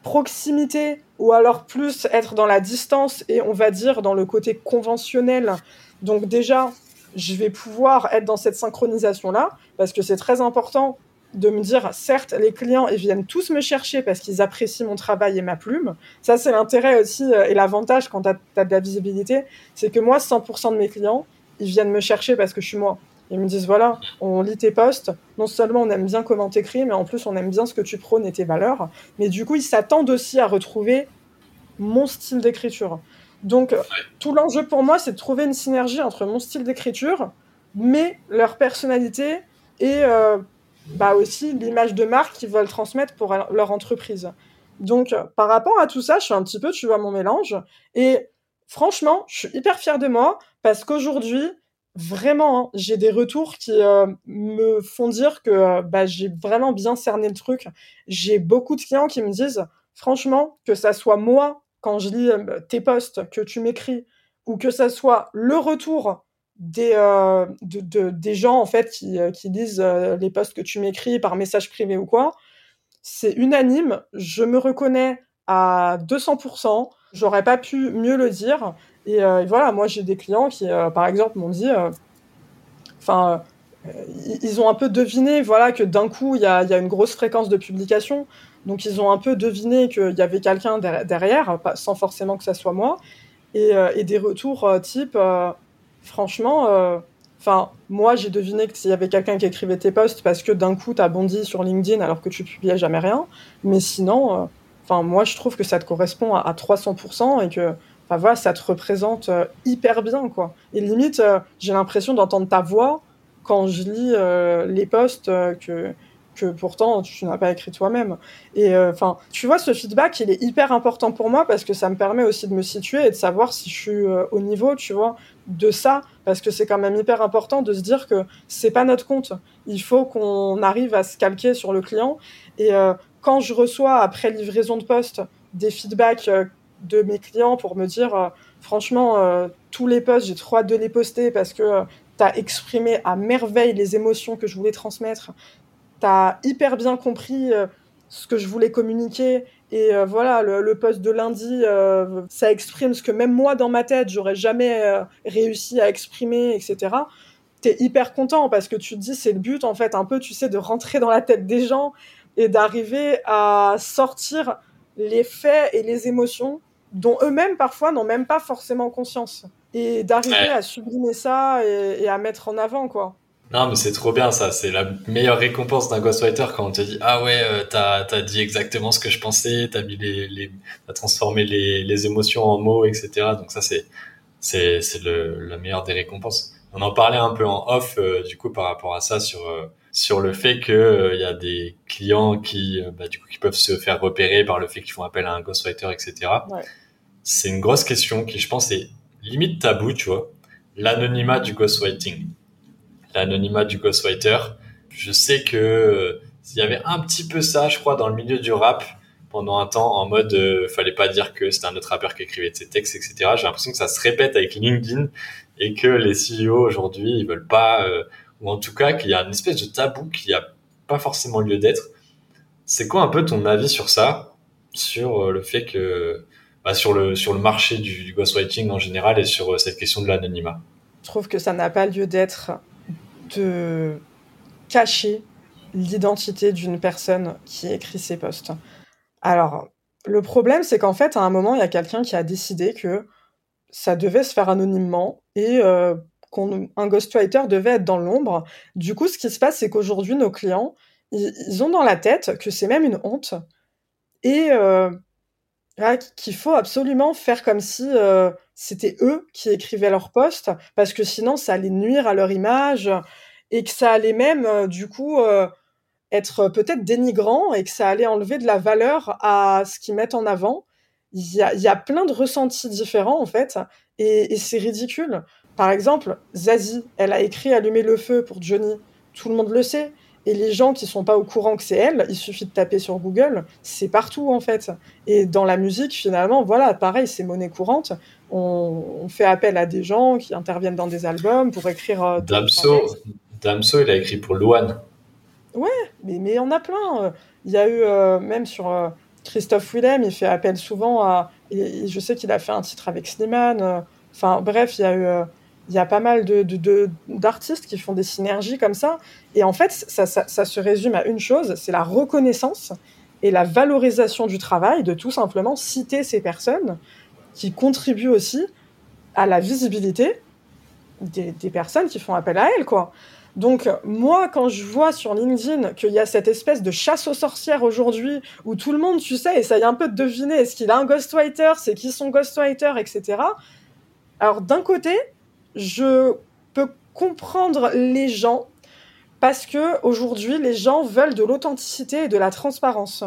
proximité ou alors plus être dans la distance et on va dire dans le côté conventionnel. Donc déjà, je vais pouvoir être dans cette synchronisation là parce que c'est très important de me dire, certes, les clients, ils viennent tous me chercher parce qu'ils apprécient mon travail et ma plume. Ça, c'est l'intérêt aussi euh, et l'avantage quand tu as, de la visibilité. C'est que moi, 100% de mes clients, ils viennent me chercher parce que je suis moi. Ils me disent, voilà, on lit tes posts. Non seulement on aime bien comment t'écris, mais en plus, on aime bien ce que tu prônes et tes valeurs. Mais du coup, ils s'attendent aussi à retrouver mon style d'écriture. Donc, tout l'enjeu pour moi, c'est de trouver une synergie entre mon style d'écriture, mais leur personnalité et euh, bah aussi l'image de marque qu'ils veulent transmettre pour leur entreprise. Donc, par rapport à tout ça, je suis un petit peu, tu vois, mon mélange. Et franchement, je suis hyper fière de moi parce qu'aujourd'hui, vraiment, hein, j'ai des retours qui euh, me font dire que euh, bah, j'ai vraiment bien cerné le truc. J'ai beaucoup de clients qui me disent, franchement, que ça soit moi, quand je lis euh, tes posts, que tu m'écris, ou que ça soit le retour des, de, des gens en fait qui, qui lisent les posts que tu m'écris par message privé ou quoi, c'est unanime. Je me reconnais à 200%. J'aurais pas pu mieux le dire. Et, voilà, moi j'ai des clients qui, par exemple, m'ont dit, enfin, ils ont un peu deviné, voilà, que d'un coup il y a, y a, une grosse fréquence de publication. Donc ils ont un peu deviné qu'il y avait quelqu'un derrière, sans forcément que ça soit moi. Et, des retours type franchement, euh, enfin, moi, j'ai deviné que s'il y avait quelqu'un qui écrivait tes posts parce que d'un coup, tu as bondi sur LinkedIn alors que tu publiais jamais rien. Mais sinon, euh, enfin, moi, je trouve que ça te correspond à, 300% et que, enfin, voilà, ça te représente euh, hyper bien, quoi. Et limite, j'ai l'impression d'entendre ta voix quand je lis les posts que que pourtant tu n'as pas écrit toi-même. Et enfin, tu vois, ce feedback, il est hyper important pour moi parce que ça me permet aussi de me situer et de savoir si je suis au niveau, tu vois de ça parce que c'est quand même hyper important de se dire que c'est pas notre compte. Il faut qu'on arrive à se calquer sur le client. Et euh, quand je reçois après livraison de poste des feedbacks euh, de mes clients pour me dire euh, franchement tous les posts j'ai trop hâte de les poster parce que tu as exprimé à merveille les émotions que je voulais transmettre. Tu as hyper bien compris ce que je voulais communiquer et euh, voilà, le, poste de lundi, euh, ça exprime ce que même moi dans ma tête, j'aurais jamais euh, réussi à exprimer, etc. T'es hyper content parce que tu te dis c'est le but en fait, un peu, tu sais, de rentrer dans la tête des gens et d'arriver à sortir les faits et les émotions dont eux-mêmes parfois n'ont même pas forcément conscience et d'arriver à sublimer ça et, et à mettre en avant quoi. Non, mais c'est trop bien ça. C'est la meilleure récompense d'un ghostwriter quand on te dit ah ouais, euh, t'as as dit exactement ce que je pensais, t'as les, les as transformé les, les émotions en mots, etc. Donc ça c'est la meilleure des récompenses. On en parlait un peu en off euh, du coup par rapport à ça sur euh, sur le fait que il y a des clients qui, bah, du coup, qui peuvent se faire repérer par le fait qu'ils font appel à un ghostwriter, etc. C'est une grosse question qui, je pense, est limite tabou, tu vois. L'anonymat du ghostwriting. L'anonymat du ghostwriter. Je sais que il y avait un petit peu ça, je crois, dans le milieu du rap pendant un temps en mode euh, fallait pas dire que c'était un autre rappeur qui écrivait de ses textes, etc. J'ai l'impression que ça se répète avec LinkedIn et que les CEO aujourd'hui ils veulent pas, euh, ou en tout cas qu'il y a une espèce de tabou qui a pas forcément lieu d'être. C'est quoi un peu ton avis sur ça, sur euh, le fait que, bah, sur le sur le marché du, ghostwriting en général et sur cette question de l'anonymat Je trouve que ça n'a pas lieu d'être de cacher l'identité d'une personne qui écrit ses posts. Alors, le problème, c'est qu'en fait, à un moment, il y a quelqu'un qui a décidé que ça devait se faire anonymement et euh, qu'un ghostwriter devait être dans l'ombre. Du coup, ce qui se passe, c'est qu'aujourd'hui, nos clients, ils, ont dans la tête que c'est même une honte et euh, qu'il faut absolument faire comme si euh, c'était eux qui écrivaient leurs posts parce que sinon, ça allait nuire à leur image et que ça allait même, du coup être peut-être dénigrant et que ça allait enlever de la valeur à ce qu'ils mettent en avant. Il y, a, plein de ressentis différents en fait et c'est ridicule. Par exemple, Zazie, elle a écrit Allumer le feu pour Johnny. Tout le monde le sait. Et les gens qui sont pas au courant que c'est elle, il suffit de taper sur Google, c'est partout en fait. Et dans la musique, finalement, voilà, pareil, c'est monnaie courante. On, on, fait appel à des gens qui interviennent dans des albums pour écrire. Euh, Damso, Damso, il a écrit pour Luan. Ouais, mais mais on a plein. Euh. Il y a eu euh, même sur euh, Christophe Willem, il fait appel souvent à. Et, je sais qu'il a fait un titre avec Slimane. Enfin bref, il y a eu. Il y a pas mal de, d'artistes qui font des synergies comme ça. Et en fait, ça, ça, ça se résume à une chose, c'est la reconnaissance et la valorisation du travail, de tout simplement citer ces personnes qui contribuent aussi à la visibilité des, des personnes qui font appel à elles, quoi. Donc moi, quand je vois sur LinkedIn qu'il y a cette espèce de chasse aux sorcières aujourd'hui, où tout le monde, tu sais, essaye un peu de deviner est-ce qu'il a un ghostwriter, c'est qui son ghostwriter, etc. Alors d'un côté, je peux comprendre les gens parce que aujourd'hui, les gens veulent de l'authenticité et de la transparence.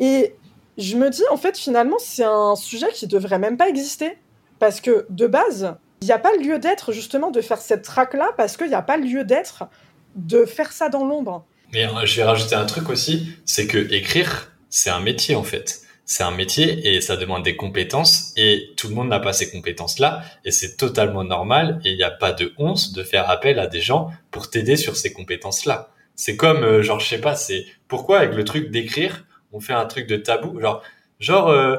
Et je me dis, en fait, finalement, c'est un sujet qui devrait même pas exister parce que de base, il n'y a pas lieu d'être justement de faire cette traque-là parce qu'il n'y a pas lieu d'être de faire ça dans l'ombre. Mais euh, je vais rajouter un truc aussi, c'est que écrire, c'est un métier en fait. C'est un métier et ça demande des compétences et tout le monde n'a pas ces compétences-là et c'est totalement normal et il n'y a pas de honte de faire appel à des gens pour t'aider sur ces compétences-là. C'est comme, euh, genre, je sais pas, c'est pourquoi avec le truc d'écrire, on fait un truc de tabou, genre, genre, euh,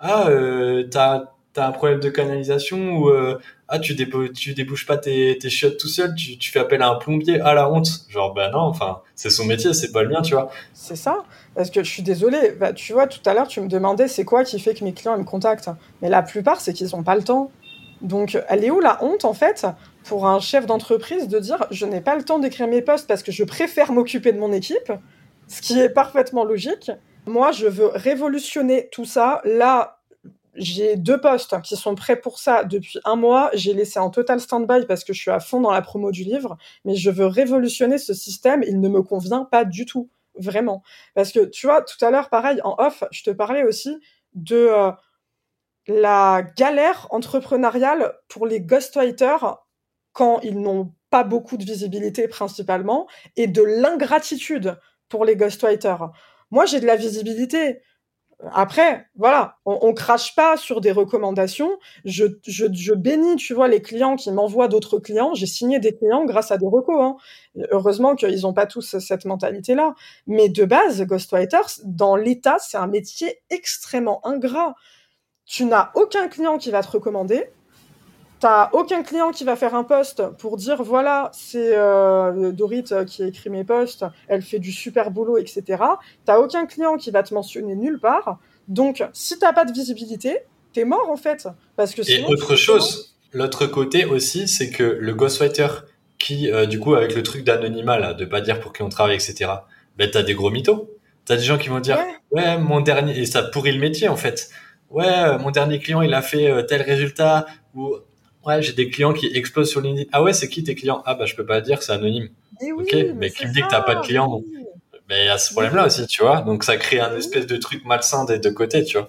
ah, euh, t'as t'as un problème de canalisation ou euh, ah tu, tu débouches pas tes, tes chiottes tout seul, tu, tu fais appel à un plombier, à la honte. Genre ben non, enfin c'est son métier, c'est pas le mien, tu vois. C'est ça. Parce que je suis désolée, bah, tu vois, tout à l'heure tu me demandais c'est quoi qui fait que mes clients me contactent? Mais la plupart c'est qu'ils ont pas le temps. Donc elle est où la honte en fait pour un chef d'entreprise de dire je n'ai pas le temps d'écrire mes posts parce que je préfère m'occuper de mon équipe, ce qui est parfaitement logique. Moi, je veux révolutionner tout ça. Là, j'ai deux postes qui sont prêts pour ça depuis un mois. J'ai laissé en total stand-by parce que je suis à fond dans la promo du livre, mais je veux révolutionner ce système. Il ne me convient pas du tout, vraiment. Parce que tu vois, tout à l'heure, pareil, en off, je te parlais aussi de euh, la galère entrepreneuriale pour les ghostwriters quand ils n'ont pas beaucoup de visibilité principalement, et de l'ingratitude pour les ghostwriters. Moi, j'ai de la visibilité après, voilà, on, on, crache pas sur des recommandations. Je, je, je bénis, tu vois, les clients qui m'envoient d'autres clients. J'ai signé des clients grâce à des recos. Hein. Heureusement qu'ils n'ont pas tous cette mentalité-là. Mais de base, Ghostwriters, dans l'état, c'est un métier extrêmement ingrat. Tu n'as aucun client qui va te recommander. T'as aucun client qui va faire un post pour dire voilà, c'est euh, Dorit qui a écrit mes posts, elle fait du super boulot, etc. T'as aucun client qui va te mentionner nulle part. Donc, si t'as pas de visibilité, t'es mort en fait. Parce que Et autre chose, l'autre côté aussi, c'est que le ghostwriter qui, euh, du coup, avec le truc d'anonymat, là, de pas dire pour qui on travaille, etc., ben, t'as des gros mythos. T'as des gens qui vont dire, ouais. ouais, mon dernier, et ça pourrit le métier, en fait. Ouais, euh, mon dernier client, il a fait euh, tel résultat, ou Ouais, j'ai des clients qui explosent sur LinkedIn. Ah ouais, c'est qui tes clients? Ah bah je peux pas dire, c'est anonyme. Mais oui, ok, mais, mais qui me dit que t'as pas de clients, oui. mais il y a ce problème-là aussi, tu vois. Donc ça crée un espèce de truc malsain des deux côtés, tu vois.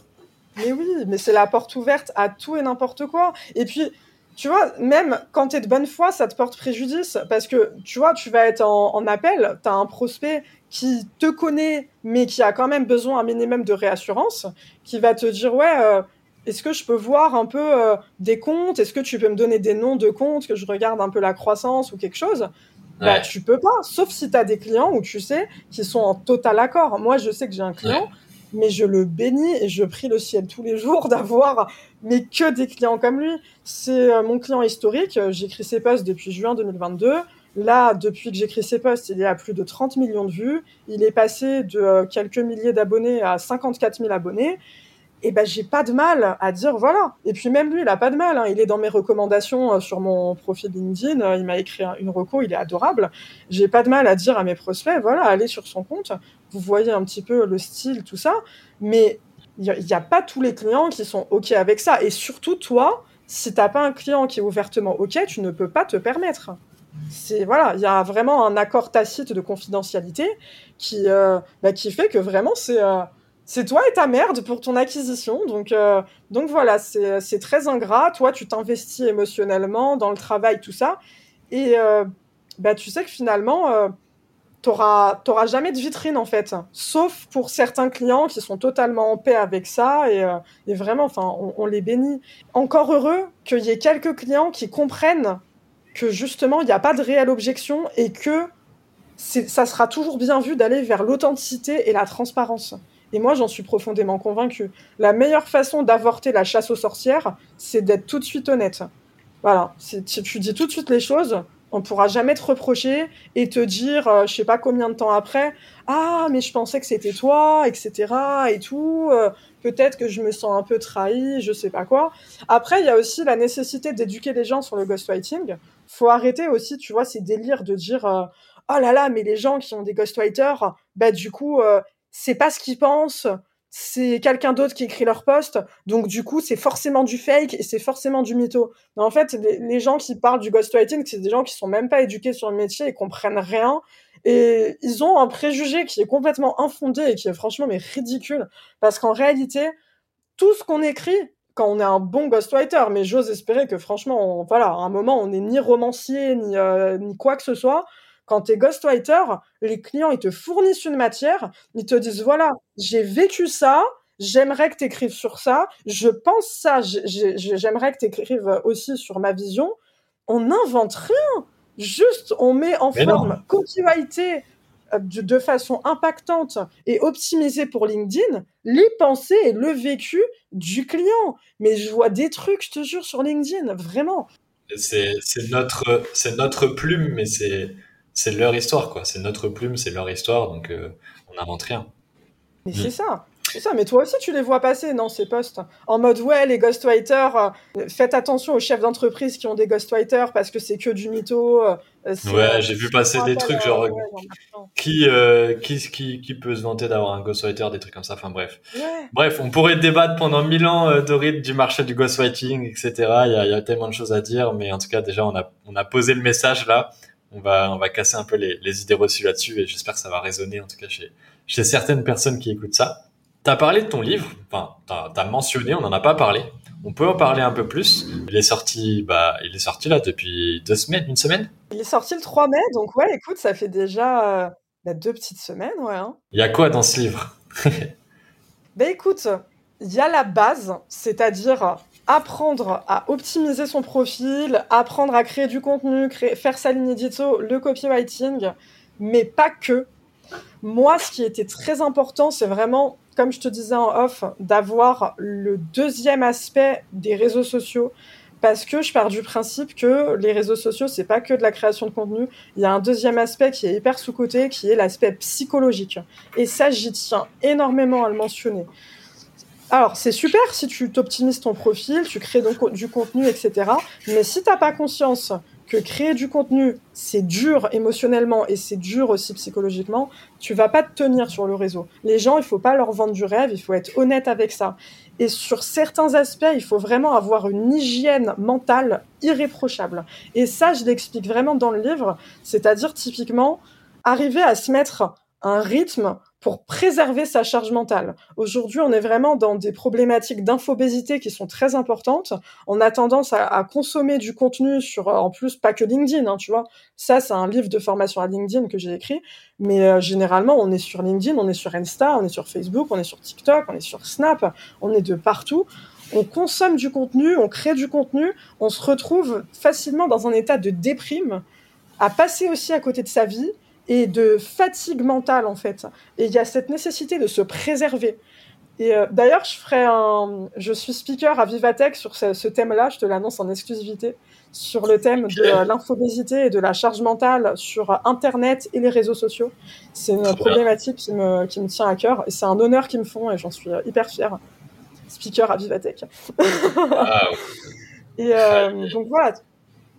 Mais oui, mais c'est la porte ouverte à tout et n'importe quoi. Et puis, tu vois, même quand tu es de bonne foi, ça te porte préjudice. Parce que, tu vois, tu vas être en, en appel, tu as un prospect qui te connaît, mais qui a quand même besoin un minimum de réassurance, qui va te dire, ouais, euh, est-ce que je peux voir un peu euh, des comptes? Est-ce que tu peux me donner des noms de comptes, que je regarde un peu la croissance ou quelque chose? Bah, Ouais. tu peux pas, sauf si tu as des clients où tu sais qui sont en total accord. Moi, je sais que j'ai un client, mais je le bénis et je prie le ciel tous les jours d'avoir mais que des clients comme lui. C'est euh, mon client historique. Euh, J'écris ses posts depuis juin 2022. Là, depuis que j'écris ses posts, il est à plus de 30 millions de vues. Il est passé de euh, quelques milliers d'abonnés à 54 000 abonnés. Et ben, j'ai pas de mal à dire voilà. Et puis même lui, il a pas de mal. hein. Il est dans mes recommandations euh, sur mon profil LinkedIn. Il m'a écrit un- une reco. Il est adorable. J'ai pas de mal à dire à mes prospects voilà, allez sur son compte. Vous voyez un petit peu le style, tout ça. Mais il n'y a, pas tous les clients qui sont OK avec ça. Et surtout, toi, si t'as pas un client qui est ouvertement OK, tu ne peux pas te permettre. C'est voilà, il y a vraiment un accord tacite de confidentialité qui, euh, bah, qui fait que vraiment c'est euh, c'est toi et ta merde pour ton acquisition. Donc, euh, donc voilà, c'est très ingrat. Toi, tu t'investis émotionnellement dans le travail, tout ça. Et euh, bah, tu sais que finalement, euh, t'auras t'auras jamais de vitrine en fait. Sauf pour certains clients qui sont totalement en paix avec ça. Et, euh, et vraiment, enfin, on, on les bénit. Encore heureux qu'il y ait quelques clients qui comprennent que justement, il n'y a pas de réelle objection et que ça sera toujours bien vu d'aller vers l'authenticité et la transparence. Et moi, j'en suis profondément convaincue. La meilleure façon d'avorter la chasse aux sorcières, c'est d'être tout de suite honnête. Voilà, tu tu dis tout de suite les choses, on pourra jamais te reprocher et te dire, euh, je sais pas combien de temps après, ah mais je pensais que c'était toi, etc. et tout. euh, Peut-être que je me sens un peu trahi, je sais pas quoi. Après, il y a aussi la nécessité d'éduquer les gens sur le ghostwriting. Faut arrêter aussi, tu vois, ces délires de dire, euh, oh là là, mais les gens qui ont des ghostwriters, bah du coup, c'est pas ce qu'ils pensent. C'est quelqu'un d'autre qui écrit leur post, donc du coup c'est forcément du fake et c'est forcément du mytho. Mais en fait, les, gens qui parlent du ghostwriting, c'est des gens qui sont même pas éduqués sur le métier et comprennent rien. Et ils ont un préjugé qui est complètement infondé et qui est franchement mais ridicule. Parce qu'en réalité, tout ce qu'on écrit, quand on est un bon ghostwriter, mais j'ose espérer que franchement, voilà, à un moment, on n'est ni romancier, ni, euh, ni quoi que ce soit. Quand tu es ghostwriter, les clients, ils te fournissent une matière, ils te disent, voilà, j'ai vécu ça, j'aimerais que tu écrives sur ça, je pense ça, j'ai- j'ai- j'aimerais que tu écrives aussi sur ma vision. On n'invente rien, juste on met en Mais forme copywrité euh, de, de façon impactante et optimisée pour LinkedIn les pensées et le vécu du client. Mais je vois des trucs, je te jure, sur LinkedIn, vraiment. C'est notre, c'est notre plume, mais c'est c'est leur histoire, quoi. C'est notre plume, c'est leur histoire, donc euh, on n'invente rien. Mais Mm. c'est ça. C'est ça, mais toi aussi tu les vois passer, non, ces posts En mode, ouais, les ghostwriters, euh, faites attention aux chefs d'entreprise qui ont des ghostwriters parce que c'est que du mytho. euh, Ouais, j'ai vu passer des trucs genre ouais, qui, qui, qui, qui peut se vanter d'avoir un ghostwriter, des trucs comme ça. Enfin bref. Ouais. Bref, on pourrait débattre pendant mille ans, Dorit, du marché du ghostwriting, etc. Il y a, il y a tellement de choses à dire, mais en tout cas, déjà, on a, on a posé le message là. On va, on va casser un peu les, les idées reçues là-dessus et j'espère que ça va résonner, en tout cas, chez, chez certaines personnes qui écoutent ça. T'as parlé de ton livre, enfin, t'as, t'as mentionné, on n'en a pas parlé. On peut en parler un peu plus. Il est sorti, bah, il est sorti là depuis deux semaines, une semaine? Il est sorti le 3 mai, donc ouais, écoute, ça fait déjà euh, bah, deux petites semaines, ouais. Hein. Il y a quoi dans ce livre? Ben écoute, il y a la base, c'est-à-dire apprendre à optimiser son profil, apprendre à créer du contenu, créer, faire sa ligne édito, le copywriting, mais pas que. Moi, ce qui était très important, c'est vraiment, comme je te disais en off, d'avoir le deuxième aspect des réseaux sociaux. Parce que je pars du principe que les réseaux sociaux, c'est pas que de la création de contenu. Il y a un deuxième aspect qui est hyper sous-côté, qui est l'aspect psychologique. Et ça, j'y tiens énormément à le mentionner. Alors, c'est super si tu t'optimises ton profil, tu crées donc du contenu, etc. Mais si t'as pas conscience que créer du contenu, c'est dur émotionnellement et c'est dur aussi psychologiquement, tu vas pas te tenir sur le réseau. Les gens, il faut pas leur vendre du rêve, il faut être honnête avec ça. Et sur certains aspects, il faut vraiment avoir une hygiène mentale irréprochable. Et ça, je l'explique vraiment dans le livre, c'est-à-dire typiquement arriver à se mettre un rythme pour préserver sa charge mentale. Aujourd'hui, on est vraiment dans des problématiques d'infobésité qui sont très importantes. On a tendance à, consommer du contenu sur, en plus, pas que LinkedIn, hein, tu vois. Ça, c'est un livre de formation à LinkedIn que j'ai écrit. Mais euh, généralement, on est sur LinkedIn, on est sur Insta, on est sur Facebook, on est sur TikTok, on est sur Snap, on est de partout. On consomme du contenu, on crée du contenu, on se retrouve facilement dans un état de déprime, à passer aussi à côté de sa vie et de fatigue mentale en fait. Et il y a cette nécessité de se préserver. Et euh, d'ailleurs, je ferai un, je suis speaker à Vivatech sur ce, thème-là. Je te l'annonce en exclusivité sur le thème de euh, l'infobésité et de la charge mentale sur Internet et les réseaux sociaux. C'est une problématique qui me, qui me tient à cœur et c'est un honneur qu'ils me font et j'en suis euh, hyper fière. Speaker à Vivatech. et donc voilà,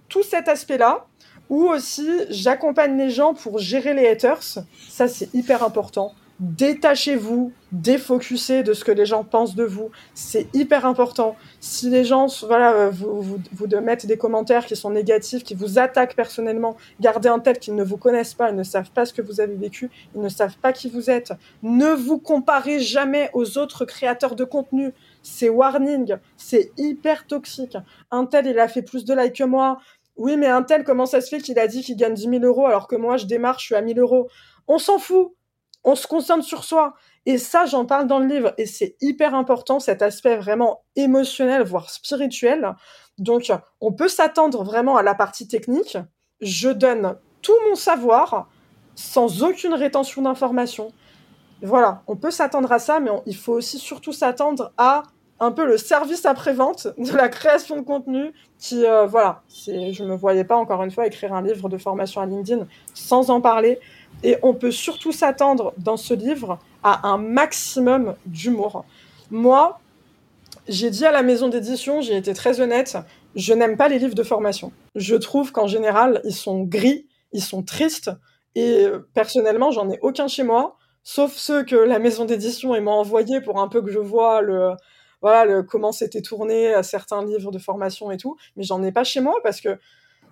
tout cet aspect-là, ou aussi, j'accompagne les gens pour gérer les haters. Ça, c'est hyper important. Détachez-vous, défocussez de ce que les gens pensent de vous. C'est hyper important. Si les gens, voilà, euh, vous, vous, vous mettent des commentaires qui sont négatifs, qui vous attaquent personnellement, gardez en tête qu'ils ne vous connaissent pas, ils ne savent pas ce que vous avez vécu, ils ne savent pas qui vous êtes. Ne vous comparez jamais aux autres créateurs de contenu. C'est warning, c'est hyper toxique. Un tel, il a fait plus de likes que moi oui, mais un tel, comment ça se fait qu'il a dit qu'il gagne 10 000 euros alors que moi, je démarre, je suis à 1000 euros? On s'en fout. On se concentre sur soi. Et ça, j'en parle dans le livre. Et c'est hyper important, cet aspect vraiment émotionnel, voire spirituel. Donc, on peut s'attendre vraiment à la partie technique. Je donne tout mon savoir sans aucune rétention d'informations. Voilà, on peut s'attendre à ça, mais il faut aussi surtout s'attendre à un peu le service après-vente de la création de contenu qui, euh, voilà, je me voyais pas encore une fois écrire un livre de formation à LinkedIn sans en parler. Et on peut surtout s'attendre dans ce livre à un maximum d'humour. Moi, j'ai dit à la maison d'édition, j'ai été très honnête, je n'aime pas les livres de formation. Je trouve qu'en général, ils sont gris, ils sont tristes, et personnellement, j'en ai aucun chez moi, sauf ceux que la maison d'édition m'a envoyé pour un peu que je vois le, voilà comment c'était tourné à certains livres de formation et tout, mais j'en ai pas chez moi parce que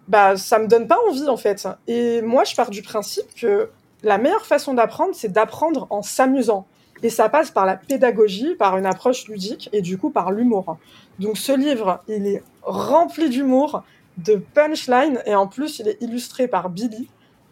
bah ça me donne pas envie en fait. Et moi je pars du principe que la meilleure façon d'apprendre c'est d'apprendre en s'amusant. Et ça passe par la pédagogie, par une approche ludique et du coup par l'humour. Donc ce livre, il est rempli d'humour, de punchline et en plus il est illustré par Billy.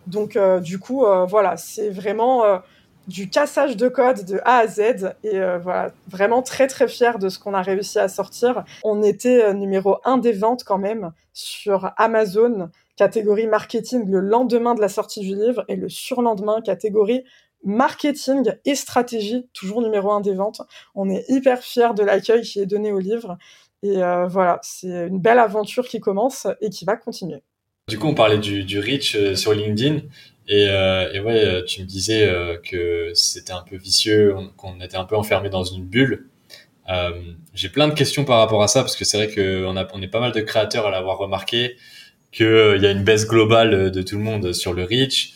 Donc euh, du coup euh, voilà, c'est vraiment euh, du cassage de code de A à Z et euh, voilà vraiment très très fier de ce qu'on a réussi à sortir. On était euh, numéro un des ventes quand même sur Amazon catégorie marketing le lendemain de la sortie du livre et le surlendemain catégorie marketing et stratégie toujours numéro un des ventes. On est hyper fier de l'accueil qui est donné au livre et euh, voilà c'est une belle aventure qui commence et qui va continuer. Du coup, on parlait du, du reach sur LinkedIn. Et, euh, et ouais, euh, tu me disais euh, que c'était un peu vicieux, qu'on était un peu enfermé dans une bulle. Euh, j'ai plein de questions par rapport à ça parce que c'est vrai qu'on a on est pas mal de créateurs à l'avoir remarqué qu'il y a une baisse globale de tout le monde sur le reach.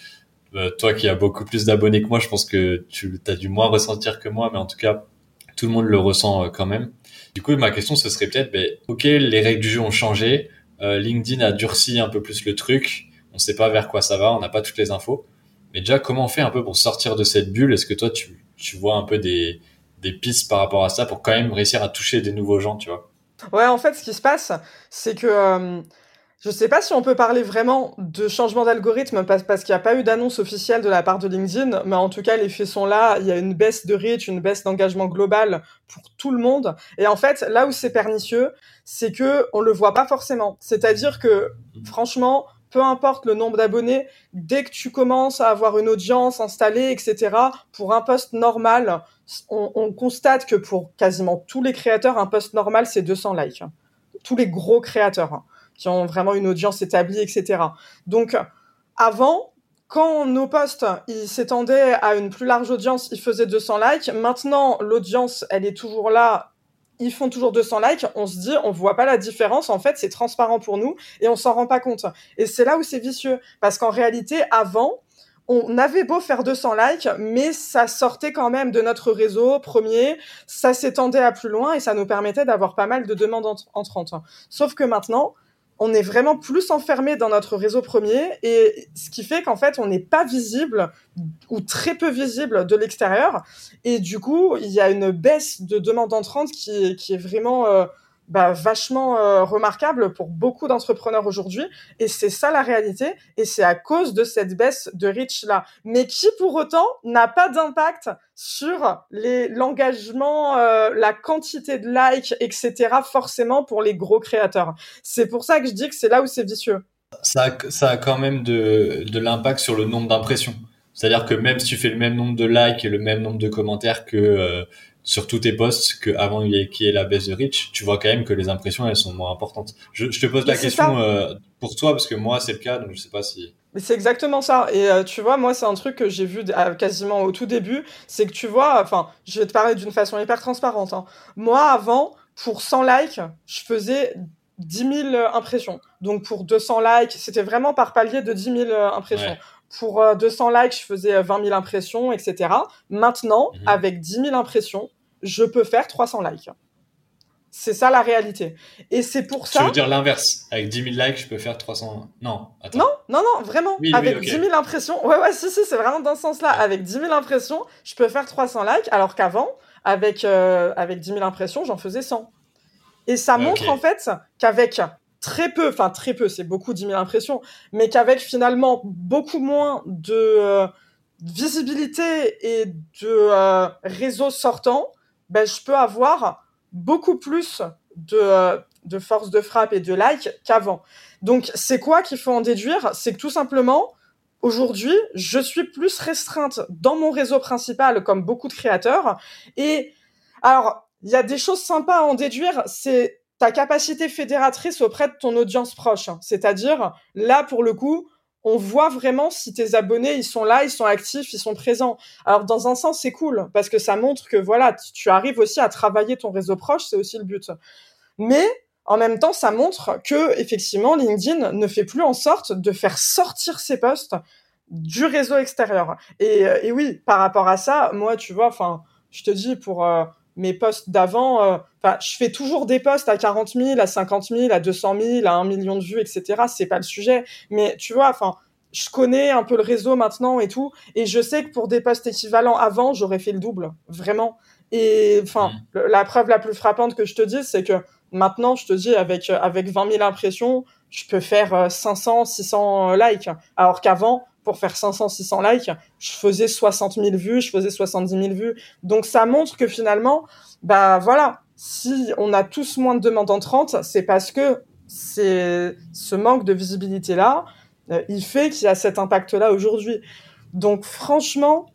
toi qui as beaucoup plus d'abonnés que moi, je pense que tu as dû moins ressentir que moi, mais en tout cas, tout le monde le ressent quand même. Du coup, ma question, ce serait peut-être, ben, ok, les règles du jeu ont changé, LinkedIn a durci un peu plus le truc, on sait pas vers quoi ça va, on n'a pas toutes les infos. Mais déjà, comment on fait un peu pour sortir de cette bulle? Est-ce que toi, tu, tu vois un peu des, des pistes par rapport à ça pour quand même réussir à toucher des nouveaux gens, tu vois? Ouais, en fait, ce qui se passe, c'est que euh, je sais pas si on peut parler vraiment de changement d'algorithme parce, parce qu'il n'y a pas eu d'annonce officielle de la part de LinkedIn, mais en tout cas, les faits sont là. Il y a une baisse de reach, une baisse d'engagement global pour tout le monde. Et en fait, là où c'est pernicieux, c'est que on le voit pas forcément. C'est-à-dire que, franchement, peu importe le nombre d'abonnés, dès que tu commences à avoir une audience installée, etc., pour un poste normal, on, constate que pour quasiment tous les créateurs, un poste normal, c'est 200 likes. Tous les gros créateurs hein, qui ont vraiment une audience établie, etc. Donc, avant, quand nos posts ils s'étendaient à une plus large audience, ils faisaient 200 likes. Maintenant, l'audience, elle est toujours là ils font toujours 200 likes, on se dit, on voit pas la différence. En fait, c'est transparent pour nous et on s'en rend pas compte. Et c'est là où c'est vicieux. Parce qu'en réalité, avant, on avait beau faire 200 likes, mais ça sortait quand même de notre réseau premier, ça s'étendait à plus loin et ça nous permettait d'avoir pas mal de demandes entrantes. Sauf que maintenant, on est vraiment plus enfermé dans notre réseau premier et ce qui fait qu'en fait, on n'est pas visible ou très peu visible de l'extérieur. Et du coup, il y a une baisse de demandes entrantes qui, qui est vraiment euh, bah, vachement euh, remarquable pour beaucoup d'entrepreneurs aujourd'hui. Et c'est ça la réalité. Et c'est à cause de cette baisse de reach là. Mais qui pour autant n'a pas d'impact sur les l'engagement, euh, la quantité de likes, etc. Forcément pour les gros créateurs. C'est pour ça que je dis que c'est là où c'est vicieux. Ça ça a quand même de, de l'impact sur le nombre d'impressions. C'est-à-dire que même si tu fais le même nombre de likes et le même nombre de commentaires que euh, sur tous tes posts qu'avant qu'il y ait la baisse de reach, tu vois quand même que les impressions elles sont moins importantes. Je, te pose la question euh, pour toi parce que moi c'est le cas donc je sais pas si. Mais c'est exactement ça. Et euh, tu vois, moi, c'est un truc que j'ai vu quasiment au tout début. C'est que tu vois, enfin, je vais te parler d'une façon hyper transparente. Hein. Moi, avant, pour 100 likes, je faisais 10 000 impressions. Donc, pour 200 likes, c'était vraiment par palier de 10 000 euh, impressions. Pour 200 likes, je faisais 20 000 impressions, etc. Maintenant, mhm. avec 10 000 impressions, je peux faire 300 likes. C'est ça la réalité. Et c'est pour ça. Tu veux dire l'inverse. Avec 10 000 likes, je peux faire 300. Non, attends. Non, non, non, vraiment. Avec 10 000 impressions. Ouais, ouais, si, si, c'est vraiment dans ce sens-là. Avec 10 000 impressions, je peux faire 300 likes, alors qu'avant, avec, euh, avec 10 000 impressions, j'en faisais 100. Et ça montre en fait qu'avec très peu, enfin très peu, c'est beaucoup 10 000 impressions, mais qu'avec finalement beaucoup moins de euh, visibilité et de euh, réseaux sortants, ben, je peux avoir beaucoup plus de, de force de frappe et de like qu'avant. Donc, c'est quoi qu'il faut en déduire? C'est que tout simplement, aujourd'hui, je suis plus restreinte dans mon réseau principal, comme beaucoup de créateurs. Et alors, il y a des choses sympas à en déduire. C'est ta capacité fédératrice auprès de ton audience proche. C'est-à-dire, là, pour le coup, on voit vraiment si tes abonnés ils sont là, ils sont actifs, ils sont présents. Alors dans un sens c'est cool parce que ça montre que voilà tu arrives aussi à travailler ton réseau proche, c'est aussi le but. Mais en même temps ça montre que effectivement LinkedIn ne fait plus en sorte de faire sortir ses posts du réseau extérieur. Et, euh, et oui par rapport à ça, moi tu vois, enfin je te dis pour euh, mes posts d'avant, euh, je fais toujours des posts à 40 000, à 50 000, à 200 000, à 1 million de vues, etc. C'est pas le sujet. Mais tu vois, enfin, je connais un peu le réseau maintenant et tout, et je sais que pour des posts équivalents avant, j'aurais fait le double, vraiment. Et enfin, mmh. la preuve la plus frappante que je te dis, c'est que maintenant, je te dis, avec avec 20 000 impressions, je peux faire 500, euh, 600 likes, alors qu'avant, pour faire 500, 600 likes, je faisais 60 000 vues, je faisais 70 000 vues. Donc ça montre que finalement, bah voilà, si on a tous moins de demandes entrantes, c'est parce que c'est ce manque de visibilité là, euh, il fait qu'il y a cet impact là aujourd'hui. Donc franchement,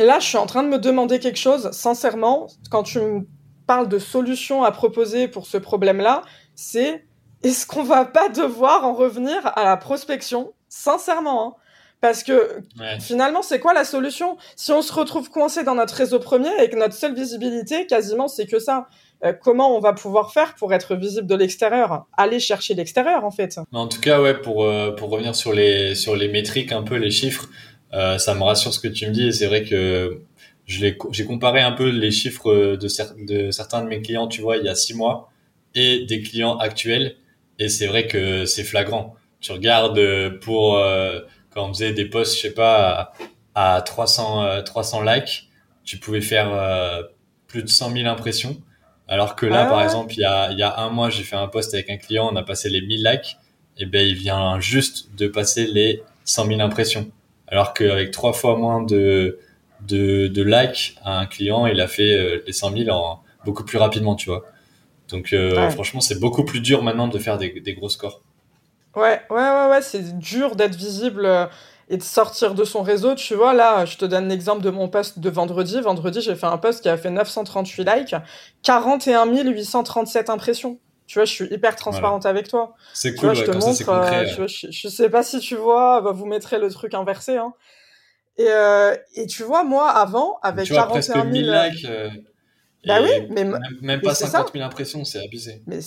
là, je suis en train de me demander quelque chose. Sincèrement, quand tu me parles de solutions à proposer pour ce problème-là, c'est est-ce qu'on va pas devoir en revenir à la prospection? Sincèrement, hein. Parce que finalement, c'est quoi la solution? Si on se retrouve coincé dans notre réseau premier et que notre seule visibilité, quasiment, c'est que ça. Euh, comment on va pouvoir faire pour être visible de l'extérieur? Aller chercher l'extérieur, en fait. En tout cas, ouais, pour, euh, pour revenir sur les, sur les métriques, un peu les chiffres, euh, ça me rassure ce que tu me dis. Et c'est vrai que j'ai comparé un peu les chiffres de, de certains de mes clients, tu vois, il y a six mois, et des clients actuels. Et c'est vrai que c'est flagrant. Tu regardes pour quand on faisait des posts, je sais pas, à, 300, 300 euh, likes, tu pouvais faire euh, plus de 100 000 impressions. Alors que là, ah par exemple, il y a, il y a un mois, j'ai fait un post avec un client, on a passé les 1000 likes, et ben il vient juste de passer les 100 000 impressions. Alors qu'avec trois fois moins de, de, de likes à un client, il a fait euh, les 100 000 en, beaucoup plus rapidement, tu vois. Donc franchement, c'est beaucoup plus dur maintenant de faire des, des gros scores. Ouais, ouais, ouais, ouais, c'est dur d'être visible euh, et de sortir de son réseau. Tu vois, là, je te donne l'exemple de mon post de vendredi. Vendredi, j'ai fait un post qui a fait 938 likes, 41 837 impressions. Tu vois, je suis hyper transparente avec toi. C'est cool, je te montre. Euh, je, sais pas si tu vois, bah, vous mettrez le truc inversé. Hein. Et, euh, et tu vois, moi, avant, avec 41 000... likes, Bah oui, mais même, pas 50 000 impressions, c'est abusé. Mais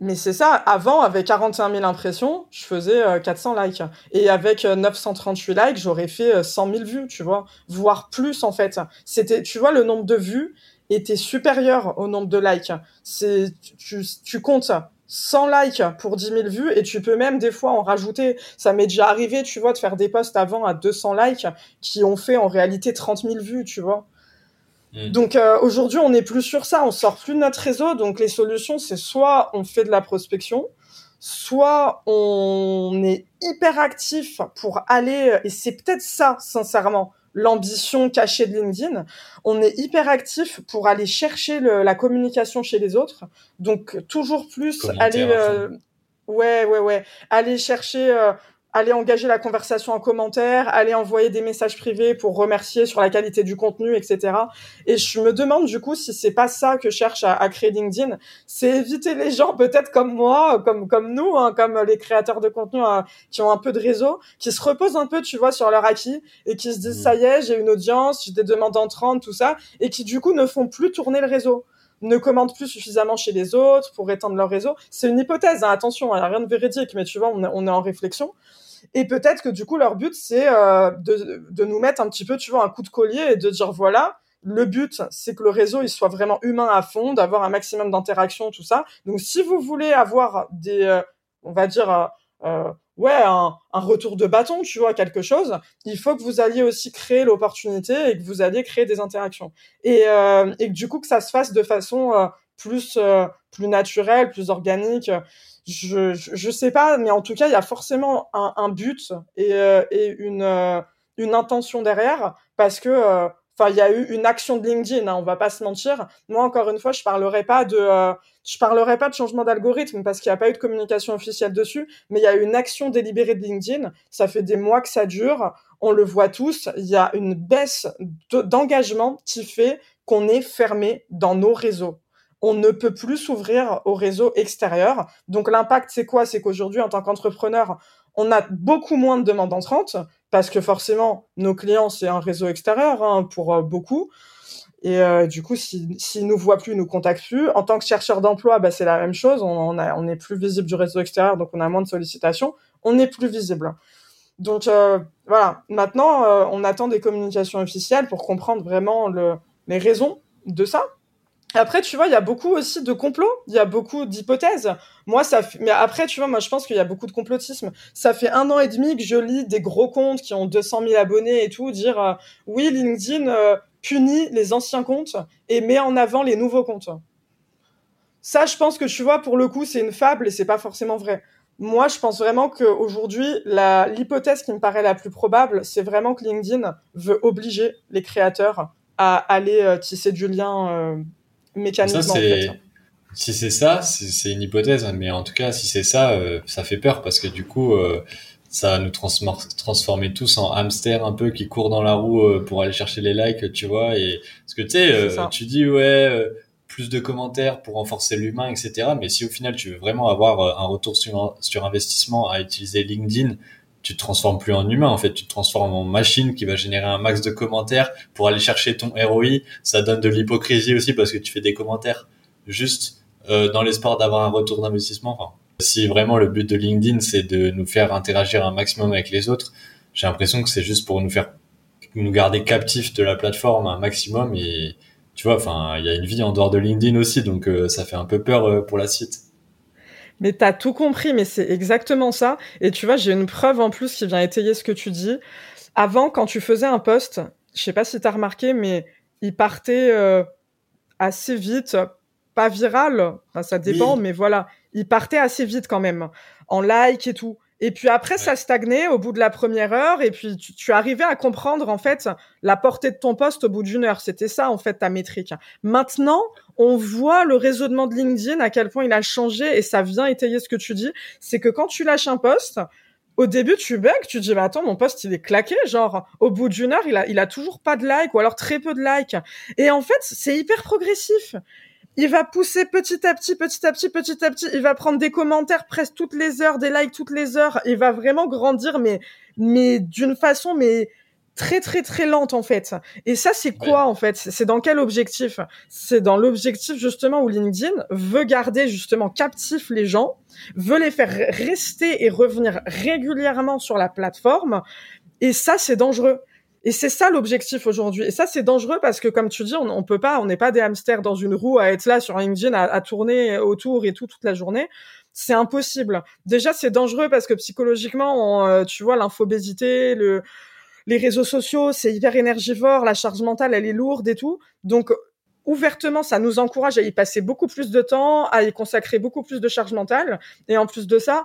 mais c'est ça, avant, avec 41 000 impressions, je faisais 400 euh, likes. Et avec 938 euh, likes, j'aurais fait 100 euh, 000 vues, tu vois. Voire plus, en fait. C'était, tu vois, le nombre de vues était supérieur au nombre de likes. C'est, tu, tu comptes 100 likes pour 10 000 vues et tu peux même des fois en rajouter. Ça m'est déjà arrivé, tu vois, de faire des posts avant à 200 likes qui ont fait en réalité 30 000 vues, tu vois. Mm. Donc euh, aujourd'hui, on n'est plus sur ça, on sort plus de notre réseau. Donc les solutions, c'est soit on fait de la prospection, soit on est hyper actif pour aller, et c'est peut-être ça, sincèrement, l'ambition cachée de LinkedIn. On est hyper actif pour aller chercher la communication chez les autres. Donc toujours plus aller, euh, ouais, ouais, ouais, aller chercher euh, aller engager la conversation en commentaire, aller envoyer des messages privés pour remercier sur la qualité du contenu, etc. Et je me demande du coup si c'est pas ça que cherche à, créer LinkedIn, c'est éviter les gens peut-être comme moi, comme comme nous, hein, comme les créateurs de contenu hein, qui ont un peu de réseau, qui se reposent un peu, tu vois, sur leur acquis et qui se disent mmh. ça y est, j'ai une audience, j'ai des demandes entrantes, tout ça, et qui du coup ne font plus tourner le réseau ne commandent plus suffisamment chez les autres pour étendre leur réseau. C'est une hypothèse, hein, attention, il n'y a rien de véridique, mais tu vois, on on est en réflexion. Et peut-être que du coup, leur but, c'est euh, de, de nous mettre un petit peu, tu vois, un coup de collier et de dire, voilà, le but, c'est que le réseau, il soit vraiment humain à fond, d'avoir un maximum d'interaction, tout ça. Donc, si vous voulez avoir des, euh, on va dire, euh, euh, ouais, un, un, retour de bâton, tu vois, quelque chose, il faut que vous alliez aussi créer l'opportunité et que vous alliez créer des interactions. Et, euh, et que du coup, que ça se fasse de façon plus, plus naturelle, plus organique je, je, sais pas, mais en tout cas, il y a forcément un, un but et, euh, et une, euh, une intention derrière parce que, euh, enfin, il y a eu une action de LinkedIn, hein, on va pas se mentir. Moi, encore une fois, je parlerai pas de, je parlerai pas de changement d'algorithme parce qu'il n'y a pas eu de communication officielle dessus, mais il y a eu une action délibérée de LinkedIn. Ça fait des mois que ça dure. On le voit tous. Il y a une baisse d'engagement qui fait qu'on est fermé dans nos réseaux on ne peut plus s'ouvrir au réseau extérieur. Donc l'impact, c'est quoi? C'est qu'aujourd'hui, en tant qu'entrepreneur, on a beaucoup moins de demandes entrantes parce que forcément, nos clients, c'est un réseau extérieur hein, pour euh, beaucoup. Et euh, du coup, s'ils si, nous voient plus, ils nous contactent plus. En tant que chercheur d'emploi, bah, c'est la même chose. On, est plus visible du réseau extérieur, donc on a moins de sollicitations. On est plus visible. Donc euh, voilà. Maintenant, on attend des communications officielles pour comprendre vraiment le, les raisons de ça. Après, tu vois, il y a beaucoup aussi de complots, il y a beaucoup d'hypothèses. Moi, ça mais après, tu vois, moi, je pense qu'il y a beaucoup de complotisme. Ça fait un an et demi que je lis des gros comptes qui ont 200 000 abonnés et tout, dire euh, oui, LinkedIn euh, punit les anciens comptes et met en avant les nouveaux comptes. Ça, je pense que tu vois, pour le coup, c'est une fable et c'est pas forcément vrai. Moi, je pense vraiment qu'aujourd'hui, l'hypothèse qui me paraît la plus probable, c'est vraiment que LinkedIn veut obliger les créateurs à aller euh, tisser du lien mécaniquement. Ça, Si c'est ça, c'est une hypothèse, mais en tout cas, si c'est ça, euh, ça fait peur parce que du coup, euh, ça va nous transformer tous en hamster un peu qui court dans la roue euh, pour aller chercher les likes, tu vois. Et parce que tu sais, tu dis ouais, plus de commentaires pour renforcer l'humain, etc. Mais si au final tu veux vraiment avoir un retour sur, sur investissement à utiliser LinkedIn, tu te transformes plus en humain en fait, tu te transformes en machine qui va générer un max de commentaires pour aller chercher ton ROI. Ça donne de l'hypocrisie aussi parce que tu fais des commentaires juste euh, dans l'espoir d'avoir un retour d'investissement. Enfin, si vraiment le but de LinkedIn c'est de nous faire interagir un maximum avec les autres, j'ai l'impression que c'est juste pour nous faire nous garder captifs de la plateforme un maximum et tu vois, enfin, il y a une vie en dehors de LinkedIn aussi, donc euh, ça fait un peu peur euh, pour la suite. Mais t'as tout compris, mais c'est exactement ça. Et tu vois, j'ai une preuve en plus qui vient étayer ce que tu dis. Avant, quand tu faisais un post, je sais pas si t'as remarqué, mais il partait euh, assez vite, pas viral, ça dépend, mais voilà, il partait assez vite quand même, en like et tout. Et puis après, ça stagnait au bout de la première heure, et puis tu, tu, arrivais à comprendre en fait la portée de ton poste au bout d'une heure. C'était ça en fait ta métrique. Maintenant, on voit le raisonnement de LinkedIn à quel point il a changé, et ça vient étayer ce que tu dis. C'est que quand tu lâches un poste, au début, tu bugs, tu dis, mais attends, mon poste, il est claqué, genre, au bout d'une heure, il a, il a toujours pas de like, ou alors très peu de like. Et en fait, c'est hyper progressif il va pousser petit à petit, petit à petit, petit à petit. Il va prendre des commentaires presque toutes les heures, des likes toutes les heures. Il va vraiment grandir, mais, mais d'une façon, mais très très très lente en fait. Et ça c'est quoi en fait? C'est dans quel objectif? C'est dans l'objectif justement où LinkedIn veut garder justement captif les gens, veut les faire rester et revenir régulièrement sur la plateforme. Et ça c'est dangereux. Et c'est ça l'objectif aujourd'hui. Et ça, c'est dangereux parce que, comme tu dis, on, on peut pas, on n'est pas des hamsters dans une roue à être là sur LinkedIn à, à tourner autour et tout toute la journée. C'est impossible. Déjà, c'est dangereux parce que psychologiquement, euh, tu vois, l'infobésité, le, les réseaux sociaux, c'est hyper énergivore, la charge mentale, elle est lourde et tout. Donc, ouvertement, ça nous encourage à y passer beaucoup plus de temps, à y consacrer beaucoup plus de charge mentale. Et en plus de ça,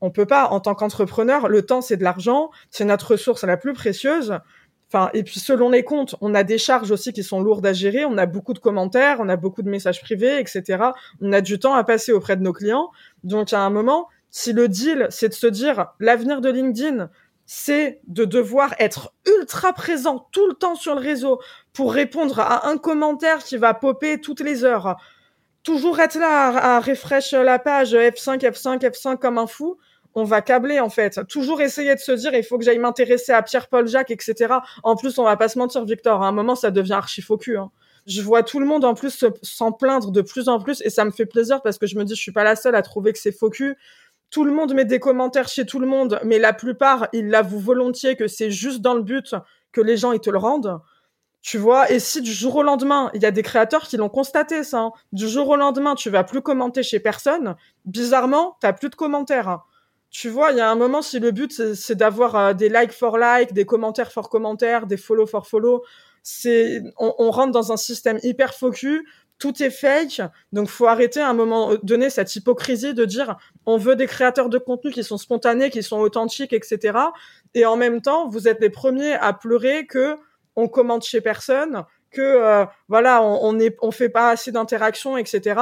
on peut pas, en tant qu'entrepreneur, le temps, c'est de l'argent, c'est notre ressource la plus précieuse. Et puis selon les comptes, on a des charges aussi qui sont lourdes à gérer, on a beaucoup de commentaires, on a beaucoup de messages privés, etc. On a du temps à passer auprès de nos clients. Donc à un moment, si le deal, c'est de se dire l'avenir de LinkedIn, c'est de devoir être ultra présent tout le temps sur le réseau pour répondre à un commentaire qui va popper toutes les heures. Toujours être là à, refresh la page F5, F5, F5 comme un fou. On va câbler en fait. Toujours essayer de se dire il faut que j'aille m'intéresser à Pierre-Paul Jacques, etc. En plus, on va pas se mentir, Victor. À un moment, ça devient archi faux hein. Je vois tout le monde en plus s'en plaindre de plus en plus et ça me fait plaisir parce que je me dis je suis pas la seule à trouver que c'est faux tout le monde met des commentaires chez tout le monde, mais la plupart, ils l'avouent volontiers que c'est juste dans le but que les gens ils te le rendent. Tu vois, et si du jour au lendemain, il y a des créateurs qui l'ont constaté ça, hein. du jour au lendemain, tu vas plus commenter chez personne, bizarrement, t'as plus de commentaires. Tu vois, il y a un moment, si le but c'est d'avoir euh, des likes for like, des commentaires for commentaires, des follow for follow, c'est on, rentre dans un système hyper focus tout est fake. Donc, faut arrêter à un moment donné cette hypocrisie de dire on veut des créateurs de contenu qui sont spontanés, qui sont authentiques, etc. Et en même temps, vous êtes les premiers à pleurer que on commente chez personne, que euh, voilà, on, est, on fait pas assez d'interactions, etc.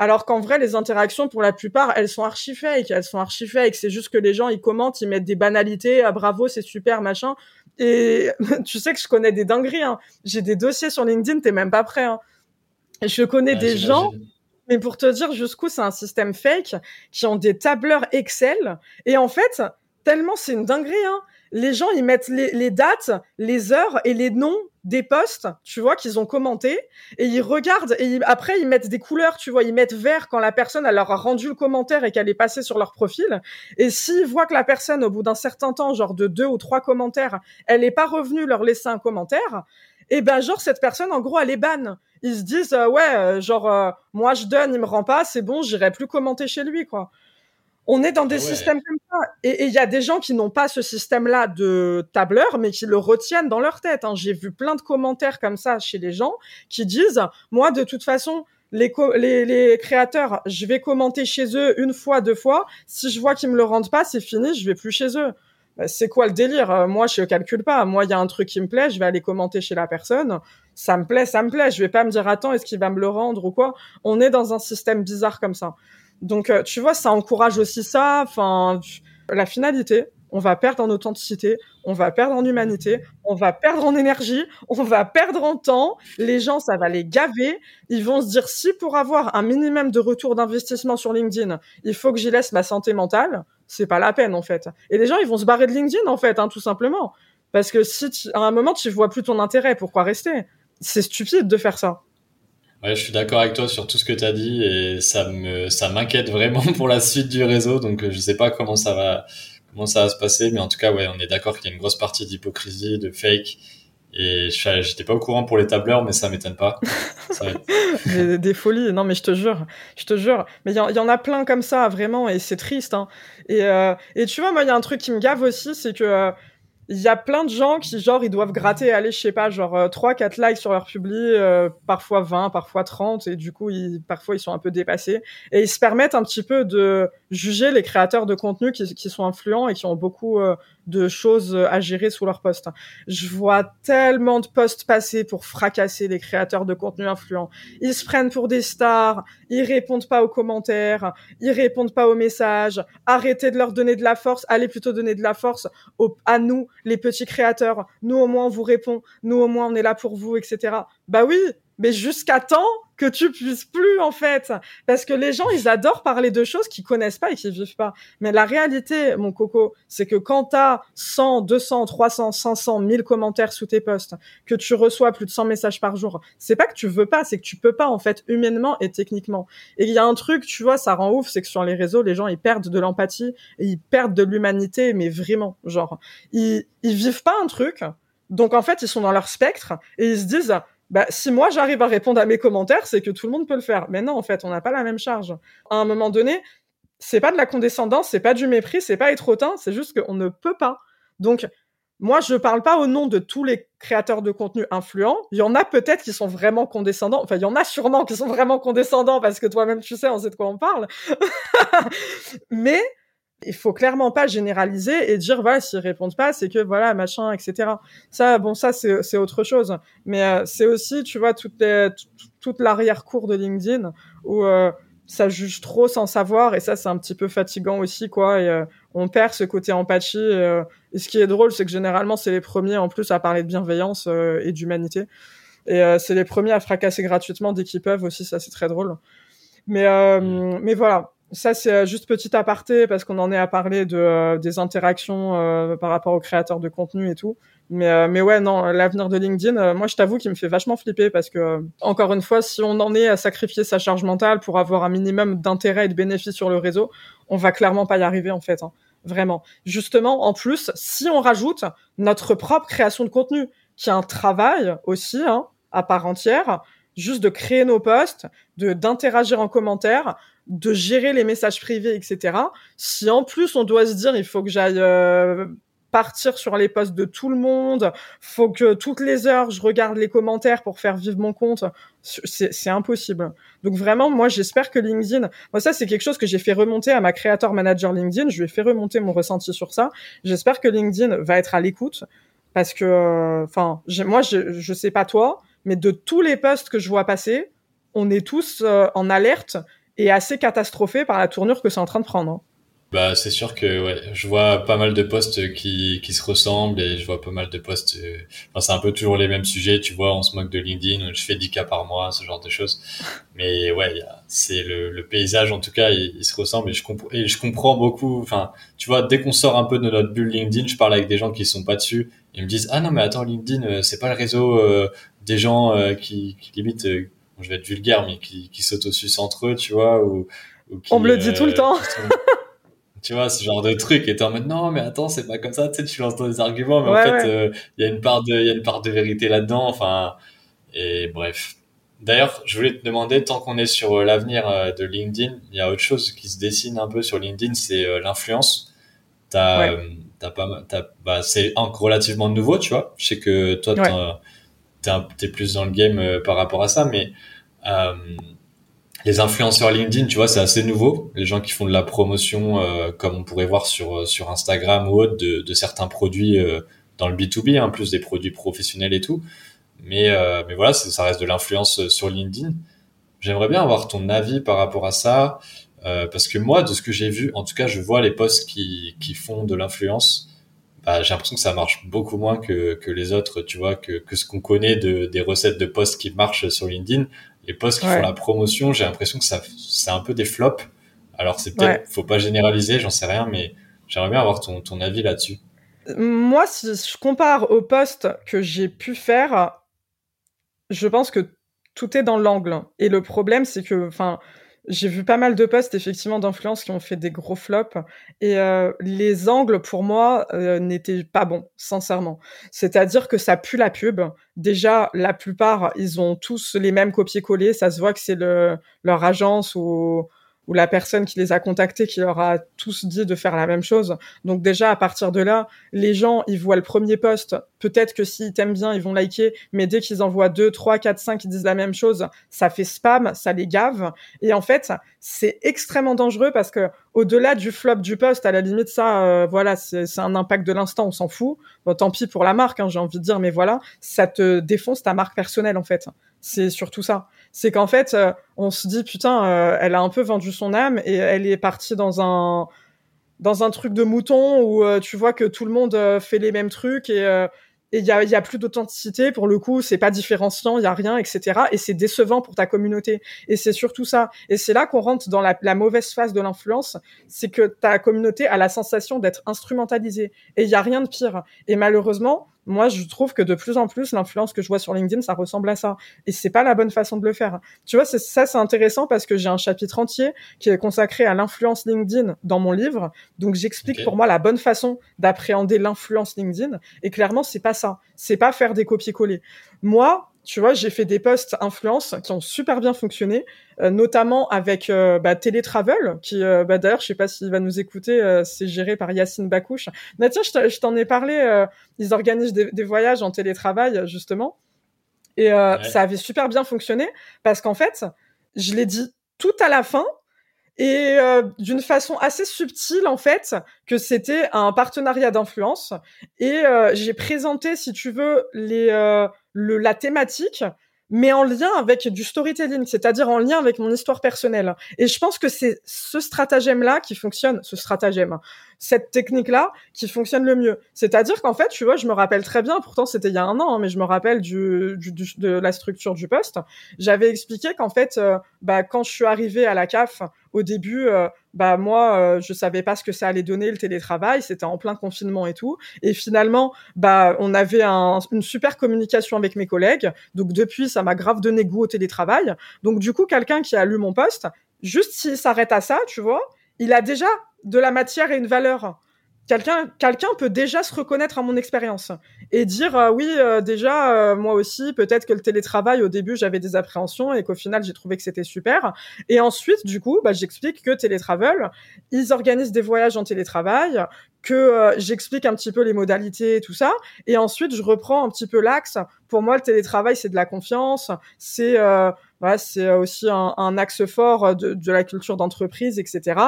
Alors qu'en vrai, les interactions, pour la plupart, elles sont archi fake. Elles sont archi fake. C'est juste que les gens, ils commentent, ils mettent des banalités. Ah, bravo, c'est super, machin. Et tu sais que je connais des dingueries. Hein. J'ai des dossiers sur LinkedIn, t'es même pas prêt. Hein. Je connais des gens, mais pour te dire jusqu'où c'est un système fake, qui ont des tableurs Excel. Et en fait, tellement c'est une dinguerie, hein. Les gens, ils mettent les, dates, les heures et les noms des posts, tu vois, qu'ils ont commenté, et ils regardent, et après, ils mettent des couleurs, tu vois, ils mettent vert quand la personne, elle leur a rendu le commentaire et qu'elle est passée sur leur profil. Et s'ils voient que la personne, au bout d'un certain temps, genre de deux ou trois commentaires, elle n'est pas revenue leur laisser un commentaire, et ben, genre, cette personne, en gros, elle est banne ils se disent euh, ouais euh, genre euh, moi je donne il me rend pas c'est bon j'irai plus commenter chez lui quoi on est dans des systèmes comme ça et il y a des gens qui n'ont pas ce système là de tableur mais qui le retiennent dans leur tête hein. j'ai vu plein de commentaires comme ça chez les gens qui disent moi de toute façon les, les, les, créateurs, je vais commenter chez eux une fois, deux fois. Si je vois qu'ils me le rendent pas, c'est fini, je vais plus chez eux. Bah, c'est quoi le délire Moi, je calcule pas. Moi, il y a un truc qui me plaît, je vais aller commenter chez la personne ça me plaît, ça me plaît. Je vais pas me dire attends, est-ce qu'il va me le rendre ou quoi? On est dans un système bizarre comme ça. Donc euh, tu vois, ça encourage aussi ça. Enfin, la finalité, on va perdre en authenticité, on va perdre en humanité, on va perdre en énergie, on va perdre en temps. Les gens, ça va les gaver. Ils vont se dire si pour avoir un minimum de retour d'investissement sur LinkedIn, il faut que j'y laisse ma santé mentale, c'est pas la peine en fait. Et les gens, ils vont se barrer de LinkedIn en fait, hein, tout simplement. Parce que si à un moment tu vois plus ton intérêt, pourquoi rester? C'est stupide de faire ça. Ouais, je suis d'accord avec toi sur tout ce que tu as dit et ça me ça m'inquiète vraiment pour la suite du réseau donc euh, je sais pas comment ça va comment ça va se passer mais en tout cas ouais, on est d'accord qu'il y a une grosse partie d'hypocrisie, de fake et j'étais pas au courant pour les tableurs mais ça m'étonne pas. des, folies, non mais je te jure, je te jure, mais il y, en a plein comme ça vraiment et c'est triste hein. Et euh, et tu vois moi il y a un truc qui me gave aussi c'est que euh, il y a plein de gens qui, genre, ils doivent gratter, aller, je sais pas, genre, 3, euh, 4 likes sur leur publi, euh, parfois 20, parfois 30, et du coup, ils, parfois, ils sont un peu dépassés. Et ils se permettent un petit peu de juger les créateurs de contenu qui, qui sont influents et qui ont beaucoup euh, de choses à gérer sous leur poste. Je vois tellement de posts passer pour fracasser les créateurs de contenu influents. Ils se prennent pour des stars, ils répondent pas aux commentaires, ils répondent pas aux messages. Arrêtez de leur donner de la force, allez plutôt donner de la force à nous, les petits créateurs. Nous au moins on vous répond, nous au moins on est là pour vous, etc. Bah oui, mais jusqu'à temps que tu puisses plus en fait, parce que les gens ils adorent parler de choses qu'ils connaissent pas et qu'ils vivent pas. Mais la réalité, mon coco, c'est que quand t'as 100, 200, 300, 500, 1000 commentaires sous tes posts, que tu reçois plus de 100 messages par jour, c'est pas que tu veux pas, c'est que tu peux pas en fait humainement et techniquement. Et il y a un truc, tu vois, ça rend ouf, c'est que sur les réseaux, les gens ils perdent de l'empathie ils perdent de l'humanité, mais vraiment, genre ils ils vivent pas un truc. Donc en fait, ils sont dans leur spectre et ils se disent bah, si moi j'arrive à répondre à mes commentaires, c'est que tout le monde peut le faire. Mais non, en fait, on n'a pas la même charge. À un moment donné, c'est pas de la condescendance, c'est pas du mépris, c'est pas être hautain, c'est juste qu'on ne peut pas. Donc, moi, je parle pas au nom de tous les créateurs de contenu influents. Il y en a peut-être qui sont vraiment condescendants. Enfin, il y en a sûrement qui sont vraiment condescendants parce que toi-même, tu sais, on sait de quoi on parle. Mais il faut clairement pas généraliser et dire voilà s'ils répondent pas c'est que voilà machin etc ça bon ça c'est c'est autre chose. Mais euh, c'est aussi tu vois toute les, toute l'arrière cour de LinkedIn où euh, ça juge trop sans savoir et ça c'est un petit peu fatigant aussi quoi. Et euh, on perd ce côté empathie et ce qui est drôle c'est que généralement c'est les premiers en plus à parler de bienveillance et d'humanité. Et c'est les premiers à fracasser gratuitement dès qu'ils peuvent aussi ça c'est très drôle. Mais mais voilà ça c'est euh, juste petit aparté parce qu'on en est à parler de euh, des interactions euh, par rapport aux créateurs de contenu et tout. Mais mais ouais non, l'avenir de LinkedIn, moi je t'avoue qu'il me fait vachement flipper parce que encore une fois, si on en est à sacrifier sa charge mentale pour avoir un minimum d'intérêt et de bénéfices sur le réseau, on va clairement pas y arriver en fait. Hein. Vraiment. Justement, en plus, si on rajoute notre propre création de contenu, qui est un travail aussi hein, à part entière, juste de créer nos posts, de d'interagir en commentaire, de gérer les messages privés, etc. Si en plus on doit se dire il faut que j'aille euh, partir sur les posts de tout le monde, faut que toutes les heures je regarde les commentaires pour faire vivre mon compte, c'est impossible. Donc vraiment, moi j'espère que LinkedIn, moi ça c'est quelque chose que j'ai fait remonter à ma créateur manager LinkedIn, je lui ai fait remonter mon ressenti sur ça. J'espère que LinkedIn va être à l'écoute parce que, euh, enfin, moi je, je sais pas toi, mais de tous les posts que je vois passer, on est tous euh, en alerte et assez catastrophé par la tournure que c'est en train de prendre. Hein. Bah, c'est sûr que ouais, je vois pas mal de postes qui, qui se ressemblent et je vois pas mal de postes. Euh, enfin, c'est un peu toujours les mêmes sujets, tu vois. On se moque de LinkedIn, je fais 10 cas par mois, ce genre de choses. Mais ouais, c'est le, le, paysage en tout cas, il, se ressemble et je, comprends et je comprends beaucoup. Enfin, tu vois, dès qu'on sort un peu de notre bulle LinkedIn, je parle avec des gens qui sont pas dessus. Ils me disent ah non mais attends LinkedIn, euh, c'est pas le réseau euh, des gens qui, qui limite je vais être vulgaire, mais qui, qui s'autosucent entre eux, tu vois, ou, qui, On me le dit tout le euh, temps. tu vois, ce genre de truc. Et t'es en mode, non, mais attends, c'est pas comme ça, tu sais, tu lances des arguments, mais en fait, euh, il y a une part de, il y a une part de vérité là-dedans, enfin, et bref. D'ailleurs, je voulais te demander, tant qu'on est sur euh, l'avenir de LinkedIn, il y a autre chose qui se dessine un peu sur LinkedIn, c'est l'influence. T'as, t'as pas, t'as, bah, c'est relativement nouveau, tu vois. Je sais que toi, t'es plus dans le game euh, par rapport à ça, mais euh, les influenceurs LinkedIn, tu vois, c'est assez nouveau. Les gens qui font de la promotion, euh, comme on pourrait voir sur sur Instagram ou autre, de, de certains produits dans le B2B, hein, plus des produits professionnels et tout. Mais mais voilà, ça reste de l'influence sur LinkedIn. J'aimerais bien avoir ton avis par rapport à ça, parce que moi, de ce que j'ai vu, en tout cas, je vois les posts qui qui font de l'influence bah, j'ai l'impression que ça marche beaucoup moins que, que les autres, tu vois, que, que ce qu'on connaît de, des recettes de posts qui marchent sur LinkedIn. Les posts qui font la promotion, j'ai l'impression que ça, c'est un peu des flops. Alors c'est peut-être, faut pas généraliser, j'en sais rien, mais j'aimerais bien avoir ton, ton avis là-dessus. Moi, si je compare aux posts que j'ai pu faire, je pense que tout est dans l'angle. Et le problème, c'est que, enfin, j'ai vu pas mal de posts effectivement d'influence qui ont fait des gros flops et euh, les angles pour moi euh, n'étaient pas bons sincèrement. C'est-à-dire que ça pue la pub. Déjà la plupart ils ont tous les mêmes copier-coller, ça se voit que c'est le leur agence ou ou la personne qui les a contactés qui leur a tous dit de faire la même chose. Donc déjà à partir de là, les gens ils voient le premier post, peut-être que s'ils t'aiment bien ils vont liker, mais dès qu'ils envoient deux, trois, quatre, cinq qui disent la même chose, ça fait spam, ça les gave. Et en fait c'est extrêmement dangereux parce que au-delà du flop du post, à la limite ça, euh, voilà, c'est un impact de l'instant, on s'en fout. Bon, tant pis pour la marque, hein, j'ai envie de dire, mais voilà, ça te défonce ta marque personnelle en fait. C'est surtout ça c'est qu'en fait, euh, on se dit putain, euh, elle a un peu vendu son âme et elle est partie dans un dans un truc de mouton où euh, tu vois que tout le monde fait les mêmes trucs et il y a, y a plus d'authenticité. Pour le coup c'est pas différenciant il y a rien etc et c'est décevant pour ta communauté. Et c'est surtout ça. Et c'est là qu'on rentre dans la, la mauvaise phase de l'influence. C'est que ta communauté a la sensation d'être instrumentalisée. Et il y a rien de pire. Et malheureusement moi, je trouve que de plus en plus, l'influence que je vois sur LinkedIn, ça ressemble à ça. Et c'est pas la bonne façon de le faire. Tu vois, ça, c'est intéressant parce que j'ai un chapitre entier qui est consacré à l'influence LinkedIn dans mon livre. Donc, j'explique pour moi la bonne façon d'appréhender l'influence LinkedIn. Et clairement, c'est pas ça. C'est pas faire des copier-coller. Moi, tu vois, j'ai fait des posts influence qui ont super bien fonctionné, euh, notamment avec euh, bah, Télétravel, qui, euh, bah, d'ailleurs, je sais pas s'il va nous écouter, c'est géré par Yacine Bakouche. Bah, tiens, je t'en ai parlé, ils organisent des, voyages en télétravail, justement, et ça avait super bien fonctionné, parce qu'en fait, je l'ai dit tout à la fin, et d'une façon assez subtile en fait que c'était un partenariat d'influence. Et j'ai présenté si tu veux les le, la thématique, mais en lien avec du storytelling, c'est-à-dire en lien avec mon histoire personnelle. Et je pense que c'est ce stratagème-là qui fonctionne, ce stratagème, cette technique-là qui fonctionne le mieux. C'est-à-dire qu'en fait, tu vois, je me rappelle très bien, pourtant c'était il y a un an, hein, mais je me rappelle du, du, de la structure du poste. J'avais expliqué qu'en fait, euh, bah, quand je suis arrivée à la CAF, au début, euh, bah moi, euh, je savais pas ce que ça allait donner le télétravail. C'était en plein confinement et tout. Et finalement, bah on avait une super communication avec mes collègues. Donc depuis, ça m'a grave donné goût au télétravail. Donc du coup, quelqu'un qui a lu mon poste, juste s'il s'arrête à ça, tu vois, il a déjà de la matière et une valeur quelqu'un quelqu'un peut déjà se reconnaître à mon expérience et dire euh, oui euh, déjà euh, moi aussi peut-être que le télétravail au début j'avais des appréhensions et qu'au final j'ai trouvé que c'était super et ensuite du coup bah, j'explique que télétravel ils organisent des voyages en télétravail que j'explique un petit peu les modalités et tout ça et ensuite je reprends un petit peu l'axe pour moi le télétravail c'est de la confiance c'est voilà, c'est aussi un, axe fort de la culture d'entreprise, etc.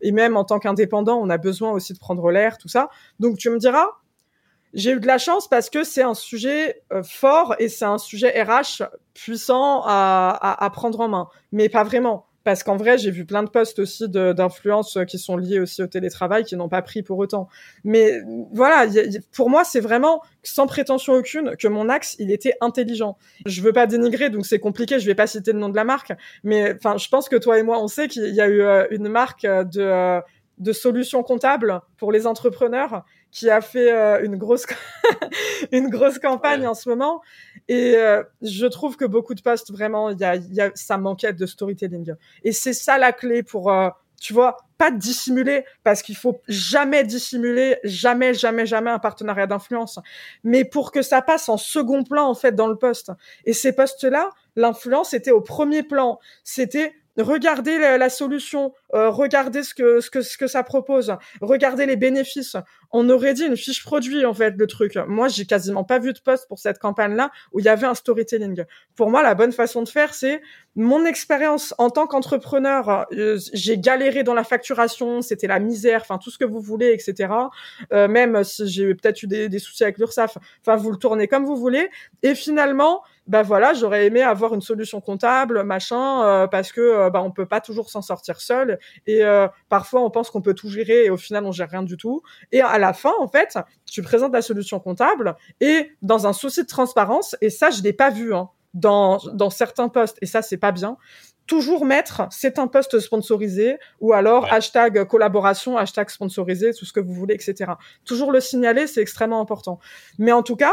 Et même en tant qu'indépendant, on a besoin aussi de prendre l'air, tout ça. Donc tu me diras, j'ai eu de la chance parce que c'est un sujet euh, fort et c'est un sujet RH puissant à, à, à, prendre en main, mais pas vraiment parce qu'en vrai, j'ai vu plein de posts aussi d'influence qui sont liés aussi au télétravail qui n'ont pas pris pour autant. Mais voilà, pour moi, c'est vraiment sans prétention aucune que mon axe, il était intelligent. Je veux pas dénigrer, donc c'est compliqué. Je vais pas citer le nom de la marque, mais enfin, je pense que toi et moi, on sait qu'il y a eu euh, une marque de euh, de solutions comptables pour les entrepreneurs qui a fait euh, une grosse une grosse campagne en ce moment. Et euh, je trouve que beaucoup de posts vraiment il y a, y a, ça manquait de storytelling. Et c'est ça la clé pour euh, tu vois pas dissimuler parce qu'il faut jamais dissimuler jamais jamais jamais un partenariat d'influence. Mais pour que ça passe en second plan en fait dans le poste. Et ces postes là l'influence était au premier plan. C'était regardez la, solution, euh, regardez ce que, ce, que, ce que ça propose, regardez les bénéfices. On aurait dit une fiche produit, en fait, le truc. Moi, j'ai quasiment pas vu de poste pour cette campagne-là où il y avait un storytelling. Pour moi, la bonne façon de faire, c'est mon expérience en tant qu'entrepreneur. Euh, j'ai galéré dans la facturation, c'était la misère, enfin, tout ce que vous voulez, etc. Euh, même si j'ai peut-être eu des, des soucis avec l'URSSAF. Enfin, vous le tournez comme vous voulez. Et finalement, bah voilà, j'aurais aimé avoir une solution comptable, machin, euh, parce que euh, bah on peut pas toujours s'en sortir seul et euh, parfois on pense qu'on peut tout gérer et au final on gère rien du tout. Et à la fin, en fait, tu présentes la solution comptable et dans un souci de transparence, et ça je l'ai pas vu hein, dans dans certains postes et ça c'est pas bien. Toujours mettre c'est un poste sponsorisé ou alors hashtag collaboration, hashtag sponsorisé, tout ce que vous voulez, etc. Toujours le signaler, c'est extrêmement important. Mais en tout cas,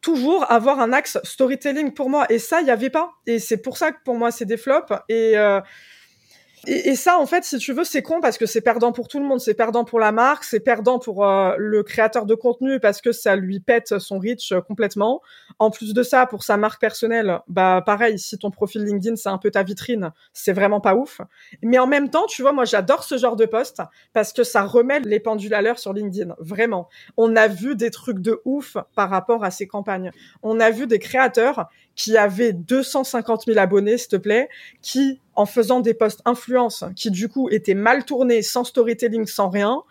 toujours avoir un axe storytelling pour moi. Et ça, il n'y avait pas. Et c'est pour ça que pour moi, c'est des flops. Et, euh, et, ça, en fait, si tu veux, c'est con parce que c'est perdant pour tout le monde. C'est perdant pour la marque, c'est perdant pour euh, le créateur de contenu parce que ça lui pète son reach euh, complètement. En plus de ça, pour sa marque personnelle, bah pareil, si ton profil LinkedIn c'est un peu ta vitrine, c'est vraiment pas ouf. Mais en même temps, tu vois, moi j'adore ce genre de poste parce que ça remet les pendules à l'heure sur LinkedIn. Vraiment, on a vu des trucs de ouf par rapport à ces campagnes. On a vu des créateurs qui avaient 250 000 abonnés, s'il te plaît, qui en faisant des posts influence qui du coup étaient mal tournés, sans storytelling, sans rien,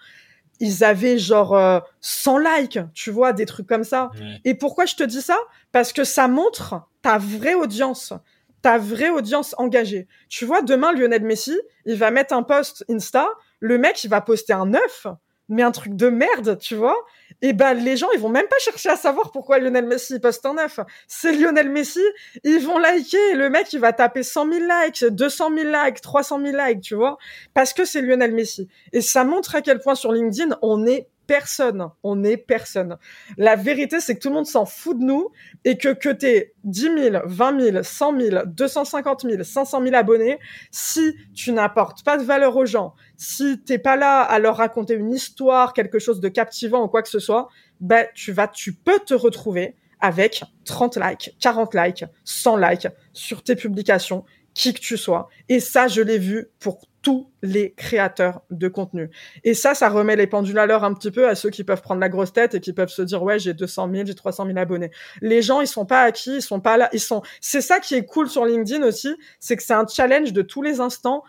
ils avaient genre 100 euh, likes, tu vois, des trucs comme ça. Et pourquoi je te dis ça? Parce que ça montre ta vraie audience, ta vraie audience engagée. Tu vois, demain Lionel Messi, il va mettre un post Insta, le mec il va poster un neuf, mais un truc de merde, tu vois? Et ben les gens ils vont même pas chercher à savoir pourquoi Lionel Messi poste en neuf. C'est Lionel Messi, ils vont liker et le mec il va taper 100 000 likes, 200 000 likes, 300 000 likes, tu vois, parce que c'est Lionel Messi. Et ça montre à quel point sur LinkedIn on est personne. On est personne. La vérité, c'est que tout le monde s'en fout de nous et que que t'aies 10 000, 20 000, 100 000, 250 000, 500 000 abonnés, si tu n'apportes pas de valeur aux gens, si t'es pas là à leur raconter une histoire, quelque chose de captivant ou quoi que ce soit, ben, tu vas, tu peux te retrouver avec 30 likes, 40 likes, 100 likes sur tes publications, qui que tu sois. Et ça, je l'ai vu pour tous les créateurs de contenu. Et ça, ça remet les pendules à l'heure un petit peu à ceux qui peuvent prendre la grosse tête et qui peuvent se dire ouais j'ai 200 000, j'ai 300 000 abonnés. Les gens ils sont pas acquis, ils sont pas là, ils sont. C'est ça qui est cool sur LinkedIn aussi, c'est que c'est un challenge de tous les instants.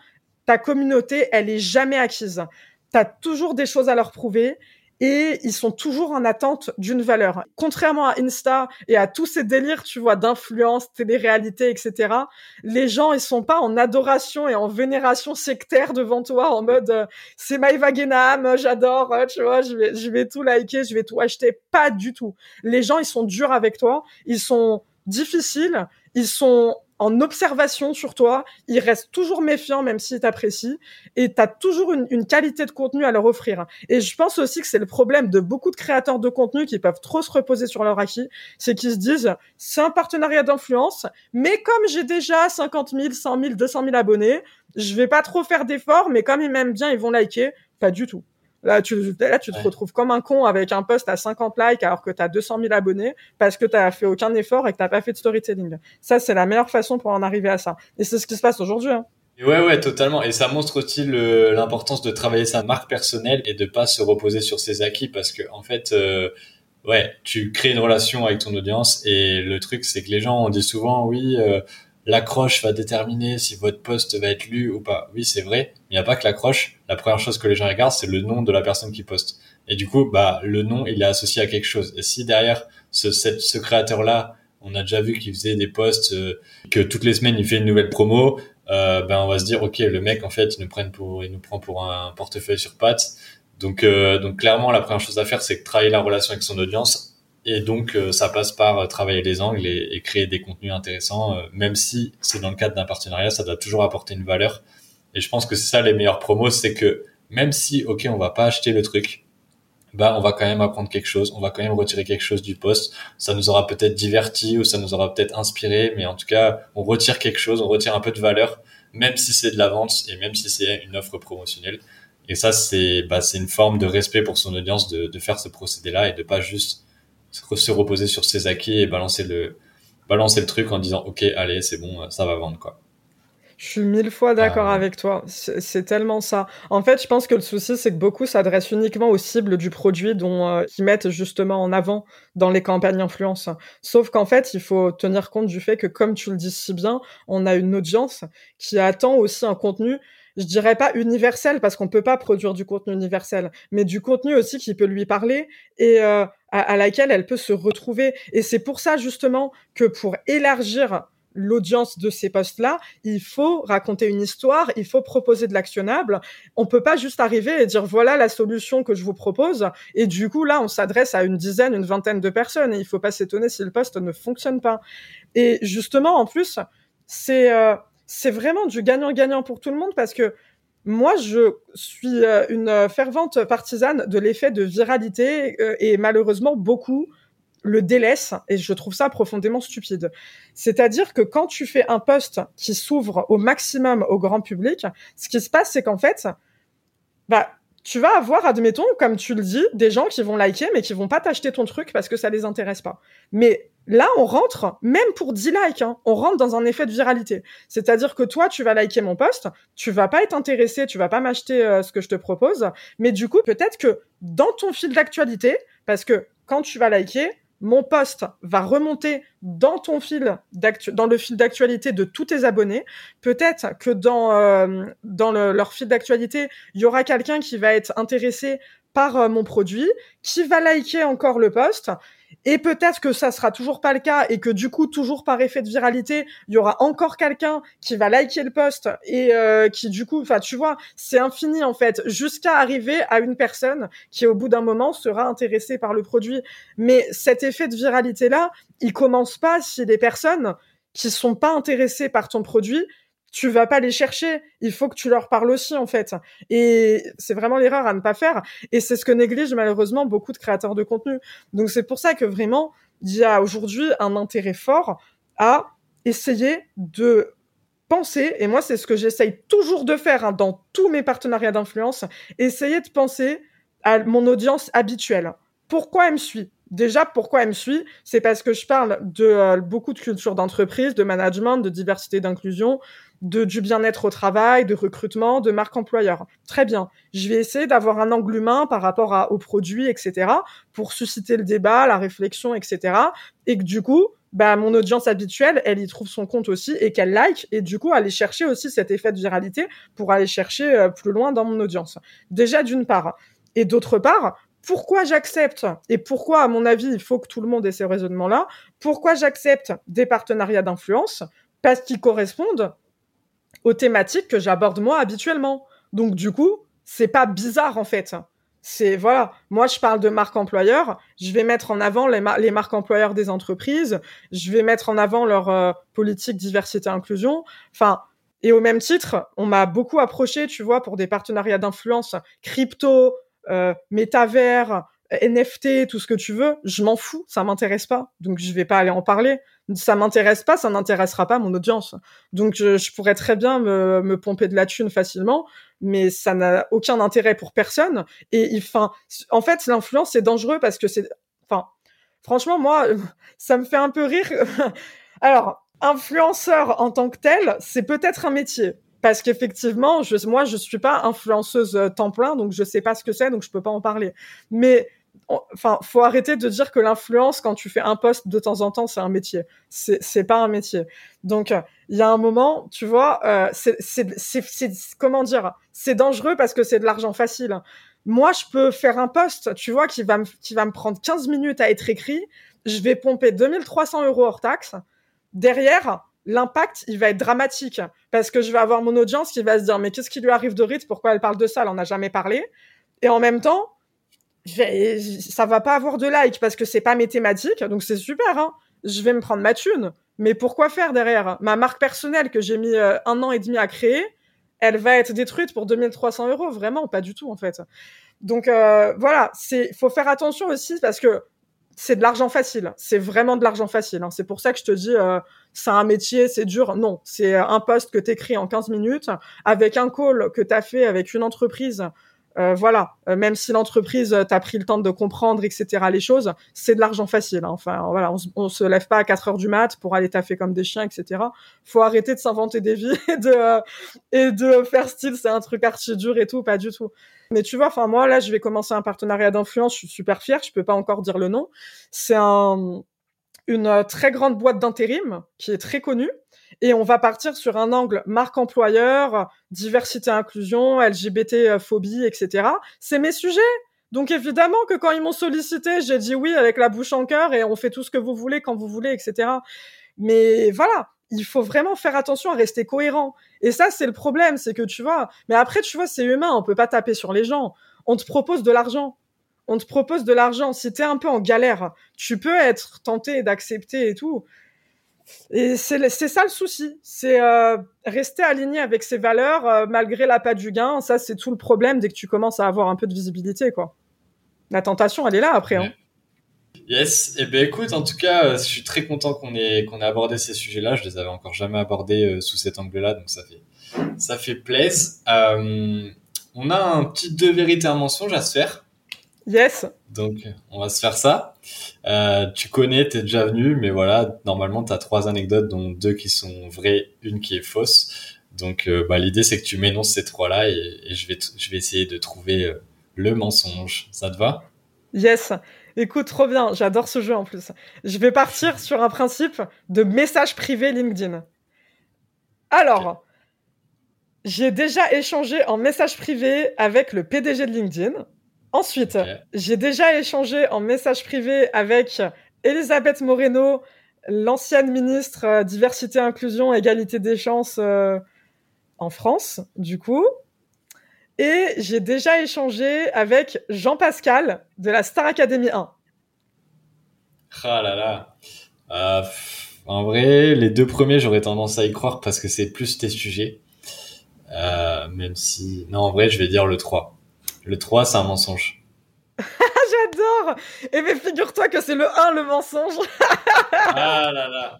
Ta communauté, elle est jamais acquise. T'as toujours des choses à leur prouver et ils sont toujours en attente d'une valeur. Contrairement à Insta et à tous ces délires, tu vois, d'influence, télé-réalité, etc., les gens, ils sont pas en adoration et en vénération sectaire devant toi en mode euh, c'est Maïva Genam, j'adore, euh, tu vois, je vais, je vais tout liker, je vais tout acheter. Pas du tout. Les gens, ils sont durs avec toi, ils sont difficiles, ils sont en observation sur toi, ils restent toujours méfiants même s'ils t'apprécient, et tu as toujours une, qualité de contenu à leur offrir. Et je pense aussi que c'est le problème de beaucoup de créateurs de contenu qui peuvent trop se reposer sur leur acquis, c'est qu'ils se disent, c'est un partenariat d'influence, mais comme j'ai déjà 50 000, 100 000, 200 000 abonnés, je vais pas trop faire d'efforts, mais comme ils m'aiment bien, ils vont liker. Pas du tout. Là, tu, là, tu te retrouves comme un con avec un post à 50 likes alors que tu as 200 000 abonnés parce que tu fait aucun effort et que t'as pas fait de storytelling. Ça, c'est la meilleure façon pour en arriver à ça. Et c'est ce qui se passe aujourd'hui. Hein. Ouais, ouais, totalement. Et ça montre aussi l'importance de travailler sa marque personnelle et de pas se reposer sur ses acquis parce que, en fait, euh, ouais, tu crées une relation avec ton audience et le truc, c'est que les gens, on dit souvent, oui, euh, l'accroche va déterminer si votre post va être lu ou pas. Oui, c'est vrai. Il n'y a pas que l'accroche. La première chose que les gens regardent, c'est le nom de la personne qui poste. Et du coup, bah, le nom, il est associé à quelque chose. Et si derrière ce, ce créateur-là, on a déjà vu qu'il faisait des posts, euh, que toutes les semaines il fait une nouvelle promo, euh, ben on va se dire, ok, le mec, en fait, il nous prend pour, il nous prend pour un portefeuille sur pattes. Donc, euh, donc clairement, la première chose à faire, c'est travailler la relation avec son audience et donc, euh, ça passe par euh, travailler les angles et, créer des contenus intéressants, euh, même si c'est dans le cadre d'un partenariat, ça doit toujours apporter une valeur. Et je pense que c'est ça les meilleurs promos, c'est que même si, ok, on va pas acheter le truc, bah, on va quand même apprendre quelque chose, on va quand même retirer quelque chose du poste. Ça nous aura peut-être diverti ou ça nous aura peut-être inspiré, mais en tout cas, on retire quelque chose, on retire un peu de valeur, même si c'est de la vente et même si c'est une offre promotionnelle. Et ça, c'est bah, c'est une forme de respect pour son audience de, de faire ce procédé-là et de pas juste se reposer sur ses acquis et balancer le, balancer le truc en disant ok allez c'est bon ça va vendre quoi. Je suis mille fois d'accord ah. avec toi. C'est tellement ça. En fait, je pense que le souci, c'est que beaucoup s'adressent uniquement aux cibles du produit dont euh, ils mettent justement en avant dans les campagnes influence. Sauf qu'en fait, il faut tenir compte du fait que, comme tu le dis si bien, on a une audience qui attend aussi un contenu je dirais pas universel parce qu'on peut pas produire du contenu universel, mais du contenu aussi qui peut lui parler et euh, à, laquelle elle peut se retrouver. Et c'est pour ça justement que pour élargir l'audience de ces postes-là, il faut raconter une histoire, il faut proposer de l'actionnable. On peut pas juste arriver et dire voilà la solution que je vous propose. Et du coup, là, on s'adresse à une dizaine, une vingtaine de personnes et il faut pas s'étonner si le poste ne fonctionne pas. Et justement, en plus, c'est euh, c'est vraiment du gagnant-gagnant pour tout le monde parce que moi, je suis euh, une fervente partisane de l'effet de viralité euh, et malheureusement, beaucoup le délaissent et je trouve ça profondément stupide. C'est-à-dire que quand tu fais un poste qui s'ouvre au maximum au grand public, ce qui se passe, c'est qu'en fait, bah, tu vas avoir, admettons, comme tu le dis, des gens qui vont liker mais qui vont pas t'acheter ton truc parce que ça les intéresse pas. Mais là, on rentre, même pour 10 likes, hein, on rentre dans un effet de viralité. C'est-à-dire que toi, tu vas liker mon post, tu vas pas être intéressé, tu vas pas m'acheter euh, ce que je te propose, mais du coup, peut-être que dans ton fil d'actualité, parce que quand tu vas liker, mon poste va remonter dans ton fil dans le fil d'actualité de tous tes abonnés. Peut-être que dans euh, dans leur fil d'actualité, il y aura quelqu'un qui va être intéressé par euh, mon produit, qui va liker encore le poste Et peut-être que ça sera toujours pas le cas et que du coup, toujours par effet de viralité, il y aura encore quelqu'un qui va liker le post et euh, qui du coup, enfin, tu vois, c'est infini en fait, jusqu'à arriver à une personne qui au bout d'un moment sera intéressée par le produit. Mais cet effet de viralité là, il commence pas si les personnes qui sont pas intéressées par ton produit tu vas pas les chercher. Il faut que tu leur parles aussi, en fait. Et c'est vraiment l'erreur à ne pas faire. Et c'est ce que négligent malheureusement beaucoup de créateurs de contenu. Donc c'est pour ça que vraiment, il y a aujourd'hui un intérêt fort à essayer de penser, et moi c'est ce que j'essaye toujours de faire hein, dans tous mes partenariats d'influence, essayer de penser à mon audience habituelle. Pourquoi elle me suit? Déjà, pourquoi elle me suit? C'est parce que je parle de euh, beaucoup de culture d'entreprise, de management, de diversité d'inclusion, de du bien-être au travail, de recrutement, de marque employeur. Très bien. Je vais essayer d'avoir un angle humain par rapport à, aux produits, etc., pour susciter le débat, la réflexion, etc. Et que du coup, bah, mon audience habituelle, elle y trouve son compte aussi et qu'elle like et du coup aller chercher aussi cet effet de viralité pour aller chercher euh, plus loin dans mon audience. Déjà d'une part. Et d'autre part, pourquoi j'accepte et pourquoi, à mon avis, il faut que tout le monde ait ces raisonnements-là, pourquoi j'accepte des partenariats d'influence? Parce qu'ils correspondent aux thématiques que j'aborde moi habituellement. Donc du coup, c'est pas bizarre en fait. C'est voilà, moi je parle de marque employeur, je vais mettre en avant les, les marques employeurs des entreprises, je vais mettre en avant leur euh, politique diversité inclusion. Enfin, et au même titre, on m'a beaucoup approché, tu vois, pour des partenariats d'influence crypto, euh, métavers, NFT, tout ce que tu veux, je m'en fous, ça m'intéresse pas, donc je vais pas aller en parler. Ça m'intéresse pas, ça n'intéressera pas mon audience. Donc je, pourrais très bien me, me, pomper de la thune facilement, mais ça n'a aucun intérêt pour personne. Et enfin, en fait, l'influence c'est dangereux parce que c'est, enfin, franchement moi, ça me fait un peu rire. Alors, influenceur en tant que tel, c'est peut-être un métier parce qu'effectivement, je, moi, je suis pas influenceuse euh, temps plein, donc je sais pas ce que c'est, donc je peux pas en parler. Mais enfin, faut arrêter de dire que l'influence, quand tu fais un poste de temps en temps, c'est un métier. C'est, pas un métier. Donc, il y a un moment, tu vois, euh, c'est, comment dire, c'est dangereux parce que c'est de l'argent facile. Moi, je peux faire un poste, tu vois, qui va me, qui va me prendre 15 minutes à être écrit. Je vais pomper 2300 euros hors taxe. Derrière, l'impact, il va être dramatique parce que je vais avoir mon audience qui va se dire mais qu'est-ce qui lui arrive de Ritz Pourquoi elle parle de ça? Elle en a jamais parlé. Et en même temps, je vais, ça va pas avoir de like parce que c'est pas mes thématiques, donc c'est super. Hein je vais me prendre ma thune. Mais pourquoi faire derrière? Ma marque personnelle que j'ai mis euh, un an et demi à créer, elle va être détruite pour 2300 euros. Vraiment, pas du tout en fait. Donc euh, voilà, c'est faut faire attention aussi parce que c'est de l'argent facile. C'est vraiment de l'argent facile. Hein. C'est pour ça que je te dis, euh, c'est un métier, c'est dur. Non, c'est un poste que t'écris en 15 minutes avec un call que t'as fait avec une entreprise euh, voilà, euh, même si l'entreprise euh, t'a pris le temps de comprendre, etc. Les choses, c'est de l'argent facile. Hein. Enfin, voilà, on, se lève pas à 4 heures du mat pour aller taffer comme des chiens, etc. Faut arrêter de s'inventer des vies et de et de faire style, c'est un truc archi dur et tout, pas du tout. Mais tu vois, enfin moi là, je vais commencer un partenariat d'influence. Je suis super fière. Je peux pas encore dire le nom. C'est un une très grande boîte d'intérim qui est très connue et on va partir sur un angle marque employeur, diversité inclusion, LGBT phobie, etc. C'est mes sujets. Donc évidemment que quand ils m'ont sollicité, j'ai dit oui avec la bouche en cœur et on fait tout ce que vous voulez quand vous voulez, etc. Mais voilà, il faut vraiment faire attention à rester cohérent. Et ça, c'est le problème, c'est que tu vois. Mais après, tu vois, c'est humain, on peut pas taper sur les gens. On te propose de l'argent. On te propose de l'argent. Si t'es un peu en galère, tu peux être tenté d'accepter et tout. Et c'est ça le souci, c'est euh, rester aligné avec ses valeurs euh, malgré la patte du gain. Ça, c'est tout le problème dès que tu commences à avoir un peu de visibilité, quoi. La tentation, elle est là après. Hein. Yes, et eh ben écoute, en tout cas, euh, je suis très content qu'on ait qu'on ait abordé ces sujets-là. Je les avais encore jamais abordés sous cet angle-là, donc ça fait ça fait plaisir. on a un petit deux vérités un mensonge à se faire. Yes. Donc, on va se faire ça. Euh, tu connais, t'es déjà venu, mais voilà, normalement, tu as trois anecdotes, dont deux qui sont vraies, une qui est fausse. Donc, euh, bah, l'idée, c'est que tu m'énonces ces trois-là et, je, vais je vais essayer de trouver euh, le mensonge. Ça te va? Yes. Écoute, trop bien. J'adore ce jeu en plus. Je vais partir sur un principe de message privé LinkedIn. Alors, j'ai déjà échangé en message privé avec le PDG de LinkedIn Ensuite, j'ai déjà échangé en message privé avec Elisabeth Moreno, l'ancienne ministre euh, diversité, inclusion, égalité des chances euh, en France, du coup. Et j'ai déjà échangé avec Jean Pascal de la Star Academy 1. Ah là là. Euh, en vrai, les deux premiers, j'aurais tendance à y croire parce que c'est plus tes sujets. même si... Non, en vrai, je vais dire le 3. Le 3, c'est un mensonge. J'adore Et mais figure-toi que c'est le 1 le mensonge. ah là là.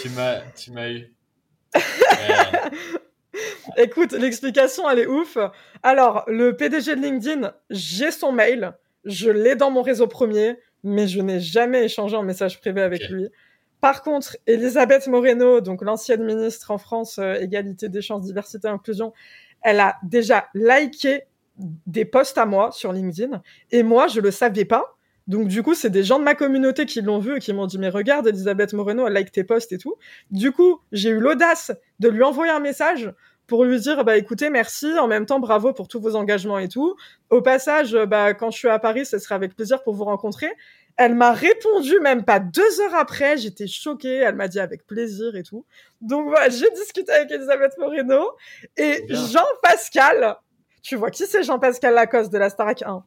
Tu, m'as, tu m'as eu. Écoute, l'explication, elle est ouf. Alors, le PDG de LinkedIn, j'ai son mail. Je l'ai dans mon réseau premier, mais je n'ai jamais échangé en message privé avec lui. Par contre, Elisabeth Moreno, donc l'ancienne ministre en France, euh, égalité des chances, diversité, inclusion, elle a déjà liké des posts à moi sur LinkedIn et moi je le savais pas. Donc du coup, c'est des gens de ma communauté qui l'ont vu et qui m'ont dit mais regarde Elisabeth Moreno, elle like tes posts et tout. Du coup, j'ai eu l'audace de lui envoyer un message pour lui dire bah écoutez merci en même temps bravo pour tous vos engagements et tout au passage bah quand je suis à Paris ce serait avec plaisir pour vous rencontrer elle m'a répondu même pas deux heures après j'étais choquée elle m'a dit avec plaisir et tout donc voilà j'ai discuté avec Elisabeth Moreno et Jean Pascal tu vois qui c'est Jean-Pascal Lacoste de la Starac 1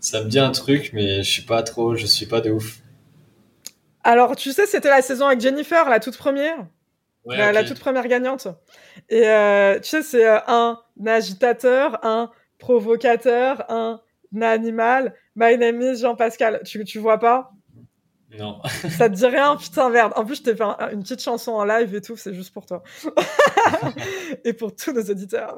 Ça me dit un truc, mais je suis pas trop, je suis pas de ouf. Alors, tu sais, c'était la saison avec Jennifer, la toute première? la, toute première gagnante. Et euh, tu sais, c'est euh, un agitateur, un provocateur, un animal. My name is Jean-Pascal. Tu, tu vois pas? Non. Ça te dit rien Putain, merde. En plus, je t'ai fait une petite chanson en live et tout, c'est juste pour toi. et pour tous nos auditeurs.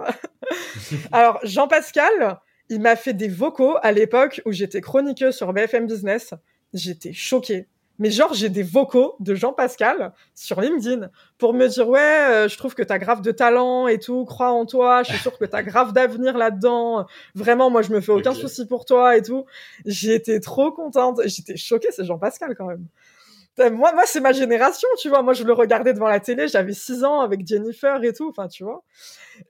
Alors, Jean-Pascal, il m'a fait des vocaux à l'époque où j'étais chroniqueuse sur BFM Business. J'étais choquée. Mais genre, j'ai des vocaux de Jean-Pascal sur LinkedIn pour me dire, ouais, euh, je trouve que t'as grave de talent et tout, crois en toi, je suis sûre que t'as grave d'avenir là-dedans. Vraiment, moi, je me fais aucun souci pour toi et tout. J'étais trop contente. J'étais choquée, c'est Jean-Pascal quand même. Moi, c'est ma génération, tu vois. Moi, je le regardais devant la télé, j'avais 6 ans avec Jennifer et tout, enfin, tu vois.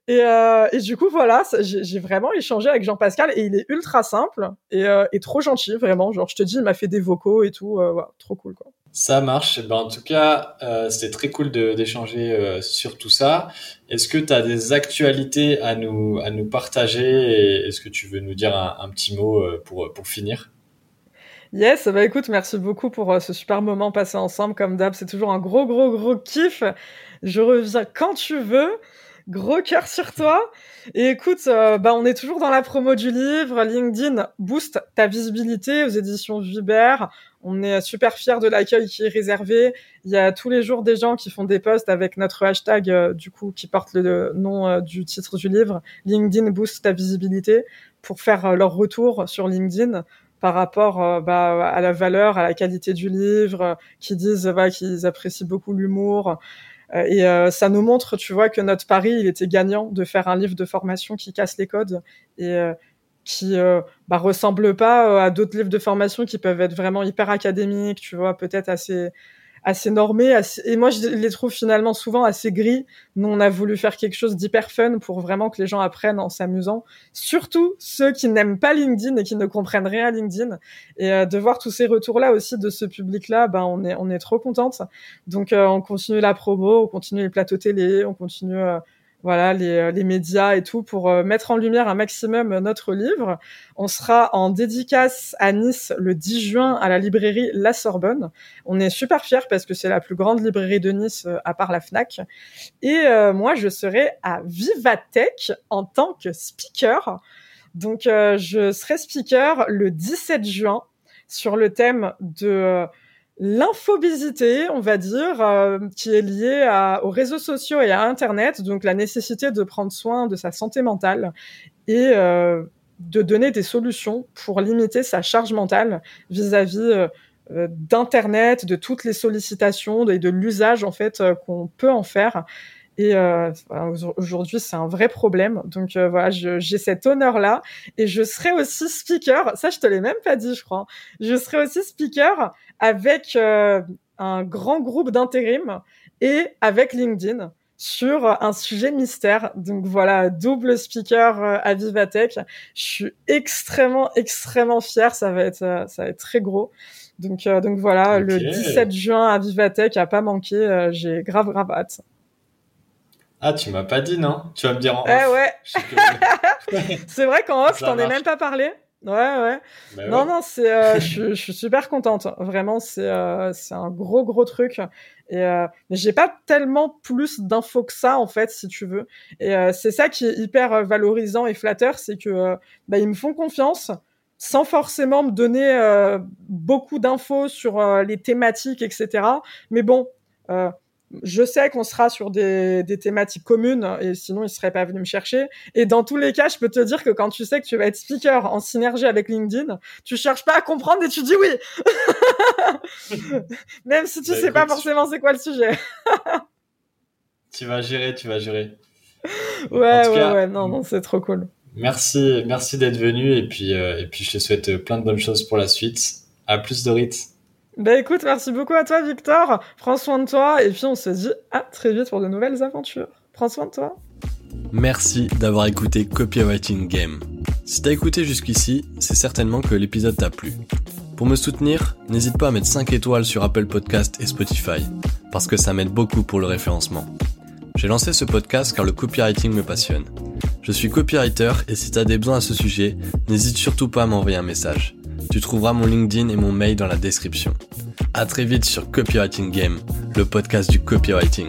Et, euh, et du coup, voilà, j'ai vraiment échangé avec Jean-Pascal et il est ultra simple et, euh, et, trop gentil, vraiment. Genre, je te dis, il m'a fait des vocaux et tout, euh, trop cool, quoi. Ça marche. Ben, en tout cas, euh, c'était très cool d'échanger sur tout ça. Est-ce que tu as des actualités à nous, à nous partager Est-ce que tu veux nous dire un, un petit mot pour, pour finir? Yes, bah écoute, merci beaucoup pour euh, ce super moment passé ensemble. Comme d'hab, c'est toujours un gros, gros, gros kiff. Je reviens quand tu veux. Gros cœur sur toi. Et écoute, euh, bah on est toujours dans la promo du livre. LinkedIn booste ta visibilité aux éditions Viber. On est super fiers de l'accueil qui est réservé. Il y a tous les jours des gens qui font des posts avec notre hashtag, euh, du coup, qui porte le nom du titre du livre. LinkedIn booste ta visibilité pour faire leur retour sur LinkedIn par rapport euh, bah, à la valeur, à la qualité du livre, euh, qui disent bah, qu'ils apprécient beaucoup l'humour. Euh, et ça nous montre, tu vois, que notre pari, il était gagnant de faire un livre de formation qui casse les codes et qui bah, ressemble pas à d'autres livres de formation qui peuvent être vraiment hyper académiques, tu vois, peut-être assez assez normé, et moi je les trouve finalement souvent assez gris. Nous on a voulu faire quelque chose d'hyper fun pour vraiment que les gens apprennent en s'amusant. Surtout ceux qui n'aiment pas LinkedIn et qui ne comprennent rien à LinkedIn. Et euh, de voir tous ces retours là aussi de ce public là, ben on est on est trop contente. Donc euh, on continue la promo, on continue les plateaux télé, on continue euh, voilà les, euh, les, médias et tout pour euh, mettre en lumière un maximum notre livre. On sera en dédicace à Nice le 10 juin à la librairie La Sorbonne. On est super fiers parce que c'est la plus grande librairie de Nice euh, à part la Fnac. Et moi, je serai à Vivatech en tant que speaker. Donc, je serai speaker le 17 juin sur le thème de l'infobésité, on va dire, euh, qui est liée à, aux réseaux sociaux et à Internet, donc la nécessité de prendre soin de sa santé mentale et euh, de donner des solutions pour limiter sa charge mentale vis-à-vis euh, d'Internet, de toutes les sollicitations et de l'usage en fait qu'on peut en faire. Et euh, aujourd'hui, c'est un vrai problème. Donc euh, voilà, j'ai cet honneur-là. Et je serai aussi speaker. Ça, je te l'ai même pas dit, je crois. Je serai aussi speaker avec euh, un grand groupe d'intérim et avec LinkedIn. sur un sujet mystère. Donc voilà, double speaker euh, à Vivatech. Je suis extrêmement, extrêmement fière. Ça va être, euh, ça va être très gros. Donc, euh, donc voilà, le 17 juin à Vivatech a pas manqué. J'ai grave, grave hâte. Ah, tu m'as pas dit, non? Tu vas me dire en eh ouais. c'est vrai qu'en off, je t'en ai même pas parlé. Ouais, ouais. Bah non, non, c'est, euh, je, suis super contente. Vraiment, c'est, euh, c'est un gros, gros truc. Et euh, j'ai pas tellement plus d'infos que ça, en fait, si tu veux. Et euh, c'est ça qui est hyper valorisant et flatteur, c'est que bah, ils me font confiance sans forcément me donner beaucoup d'infos sur les thématiques, etc. Mais bon, je sais qu'on sera sur des, des, thématiques communes et sinon ils seraient pas venus me chercher. Et dans tous les cas, je peux te dire que quand tu sais que tu vas être speaker en synergie avec LinkedIn, tu cherches pas à comprendre et tu dis oui. Même si tu bah, sais pas forcément c'est quoi le sujet. tu vas gérer, tu vas gérer. Ouais, ouais, ouais, non, non, c'est trop cool. Merci, merci d'être venu et puis, euh, et puis je te souhaite plein de bonnes choses pour la suite. À plus Dorit. Bah écoute, merci beaucoup à toi Victor. Prends soin de toi et puis on se dit à très vite pour de nouvelles aventures. Prends soin de toi. Merci d'avoir écouté Copywriting Game. Si t'as écouté jusqu'ici, c'est certainement que l'épisode t'a plu. Pour me soutenir, n'hésite pas à mettre 5 étoiles sur Apple Podcast et Spotify, parce que ça m'aide beaucoup pour le référencement. J'ai lancé ce podcast car le copywriting me passionne. Je suis copywriter et si t'as des besoins à ce sujet, n'hésite surtout pas à m'envoyer un message. Tu trouveras mon LinkedIn et mon mail dans la description. À très vite sur Copywriting Game, le podcast du copywriting.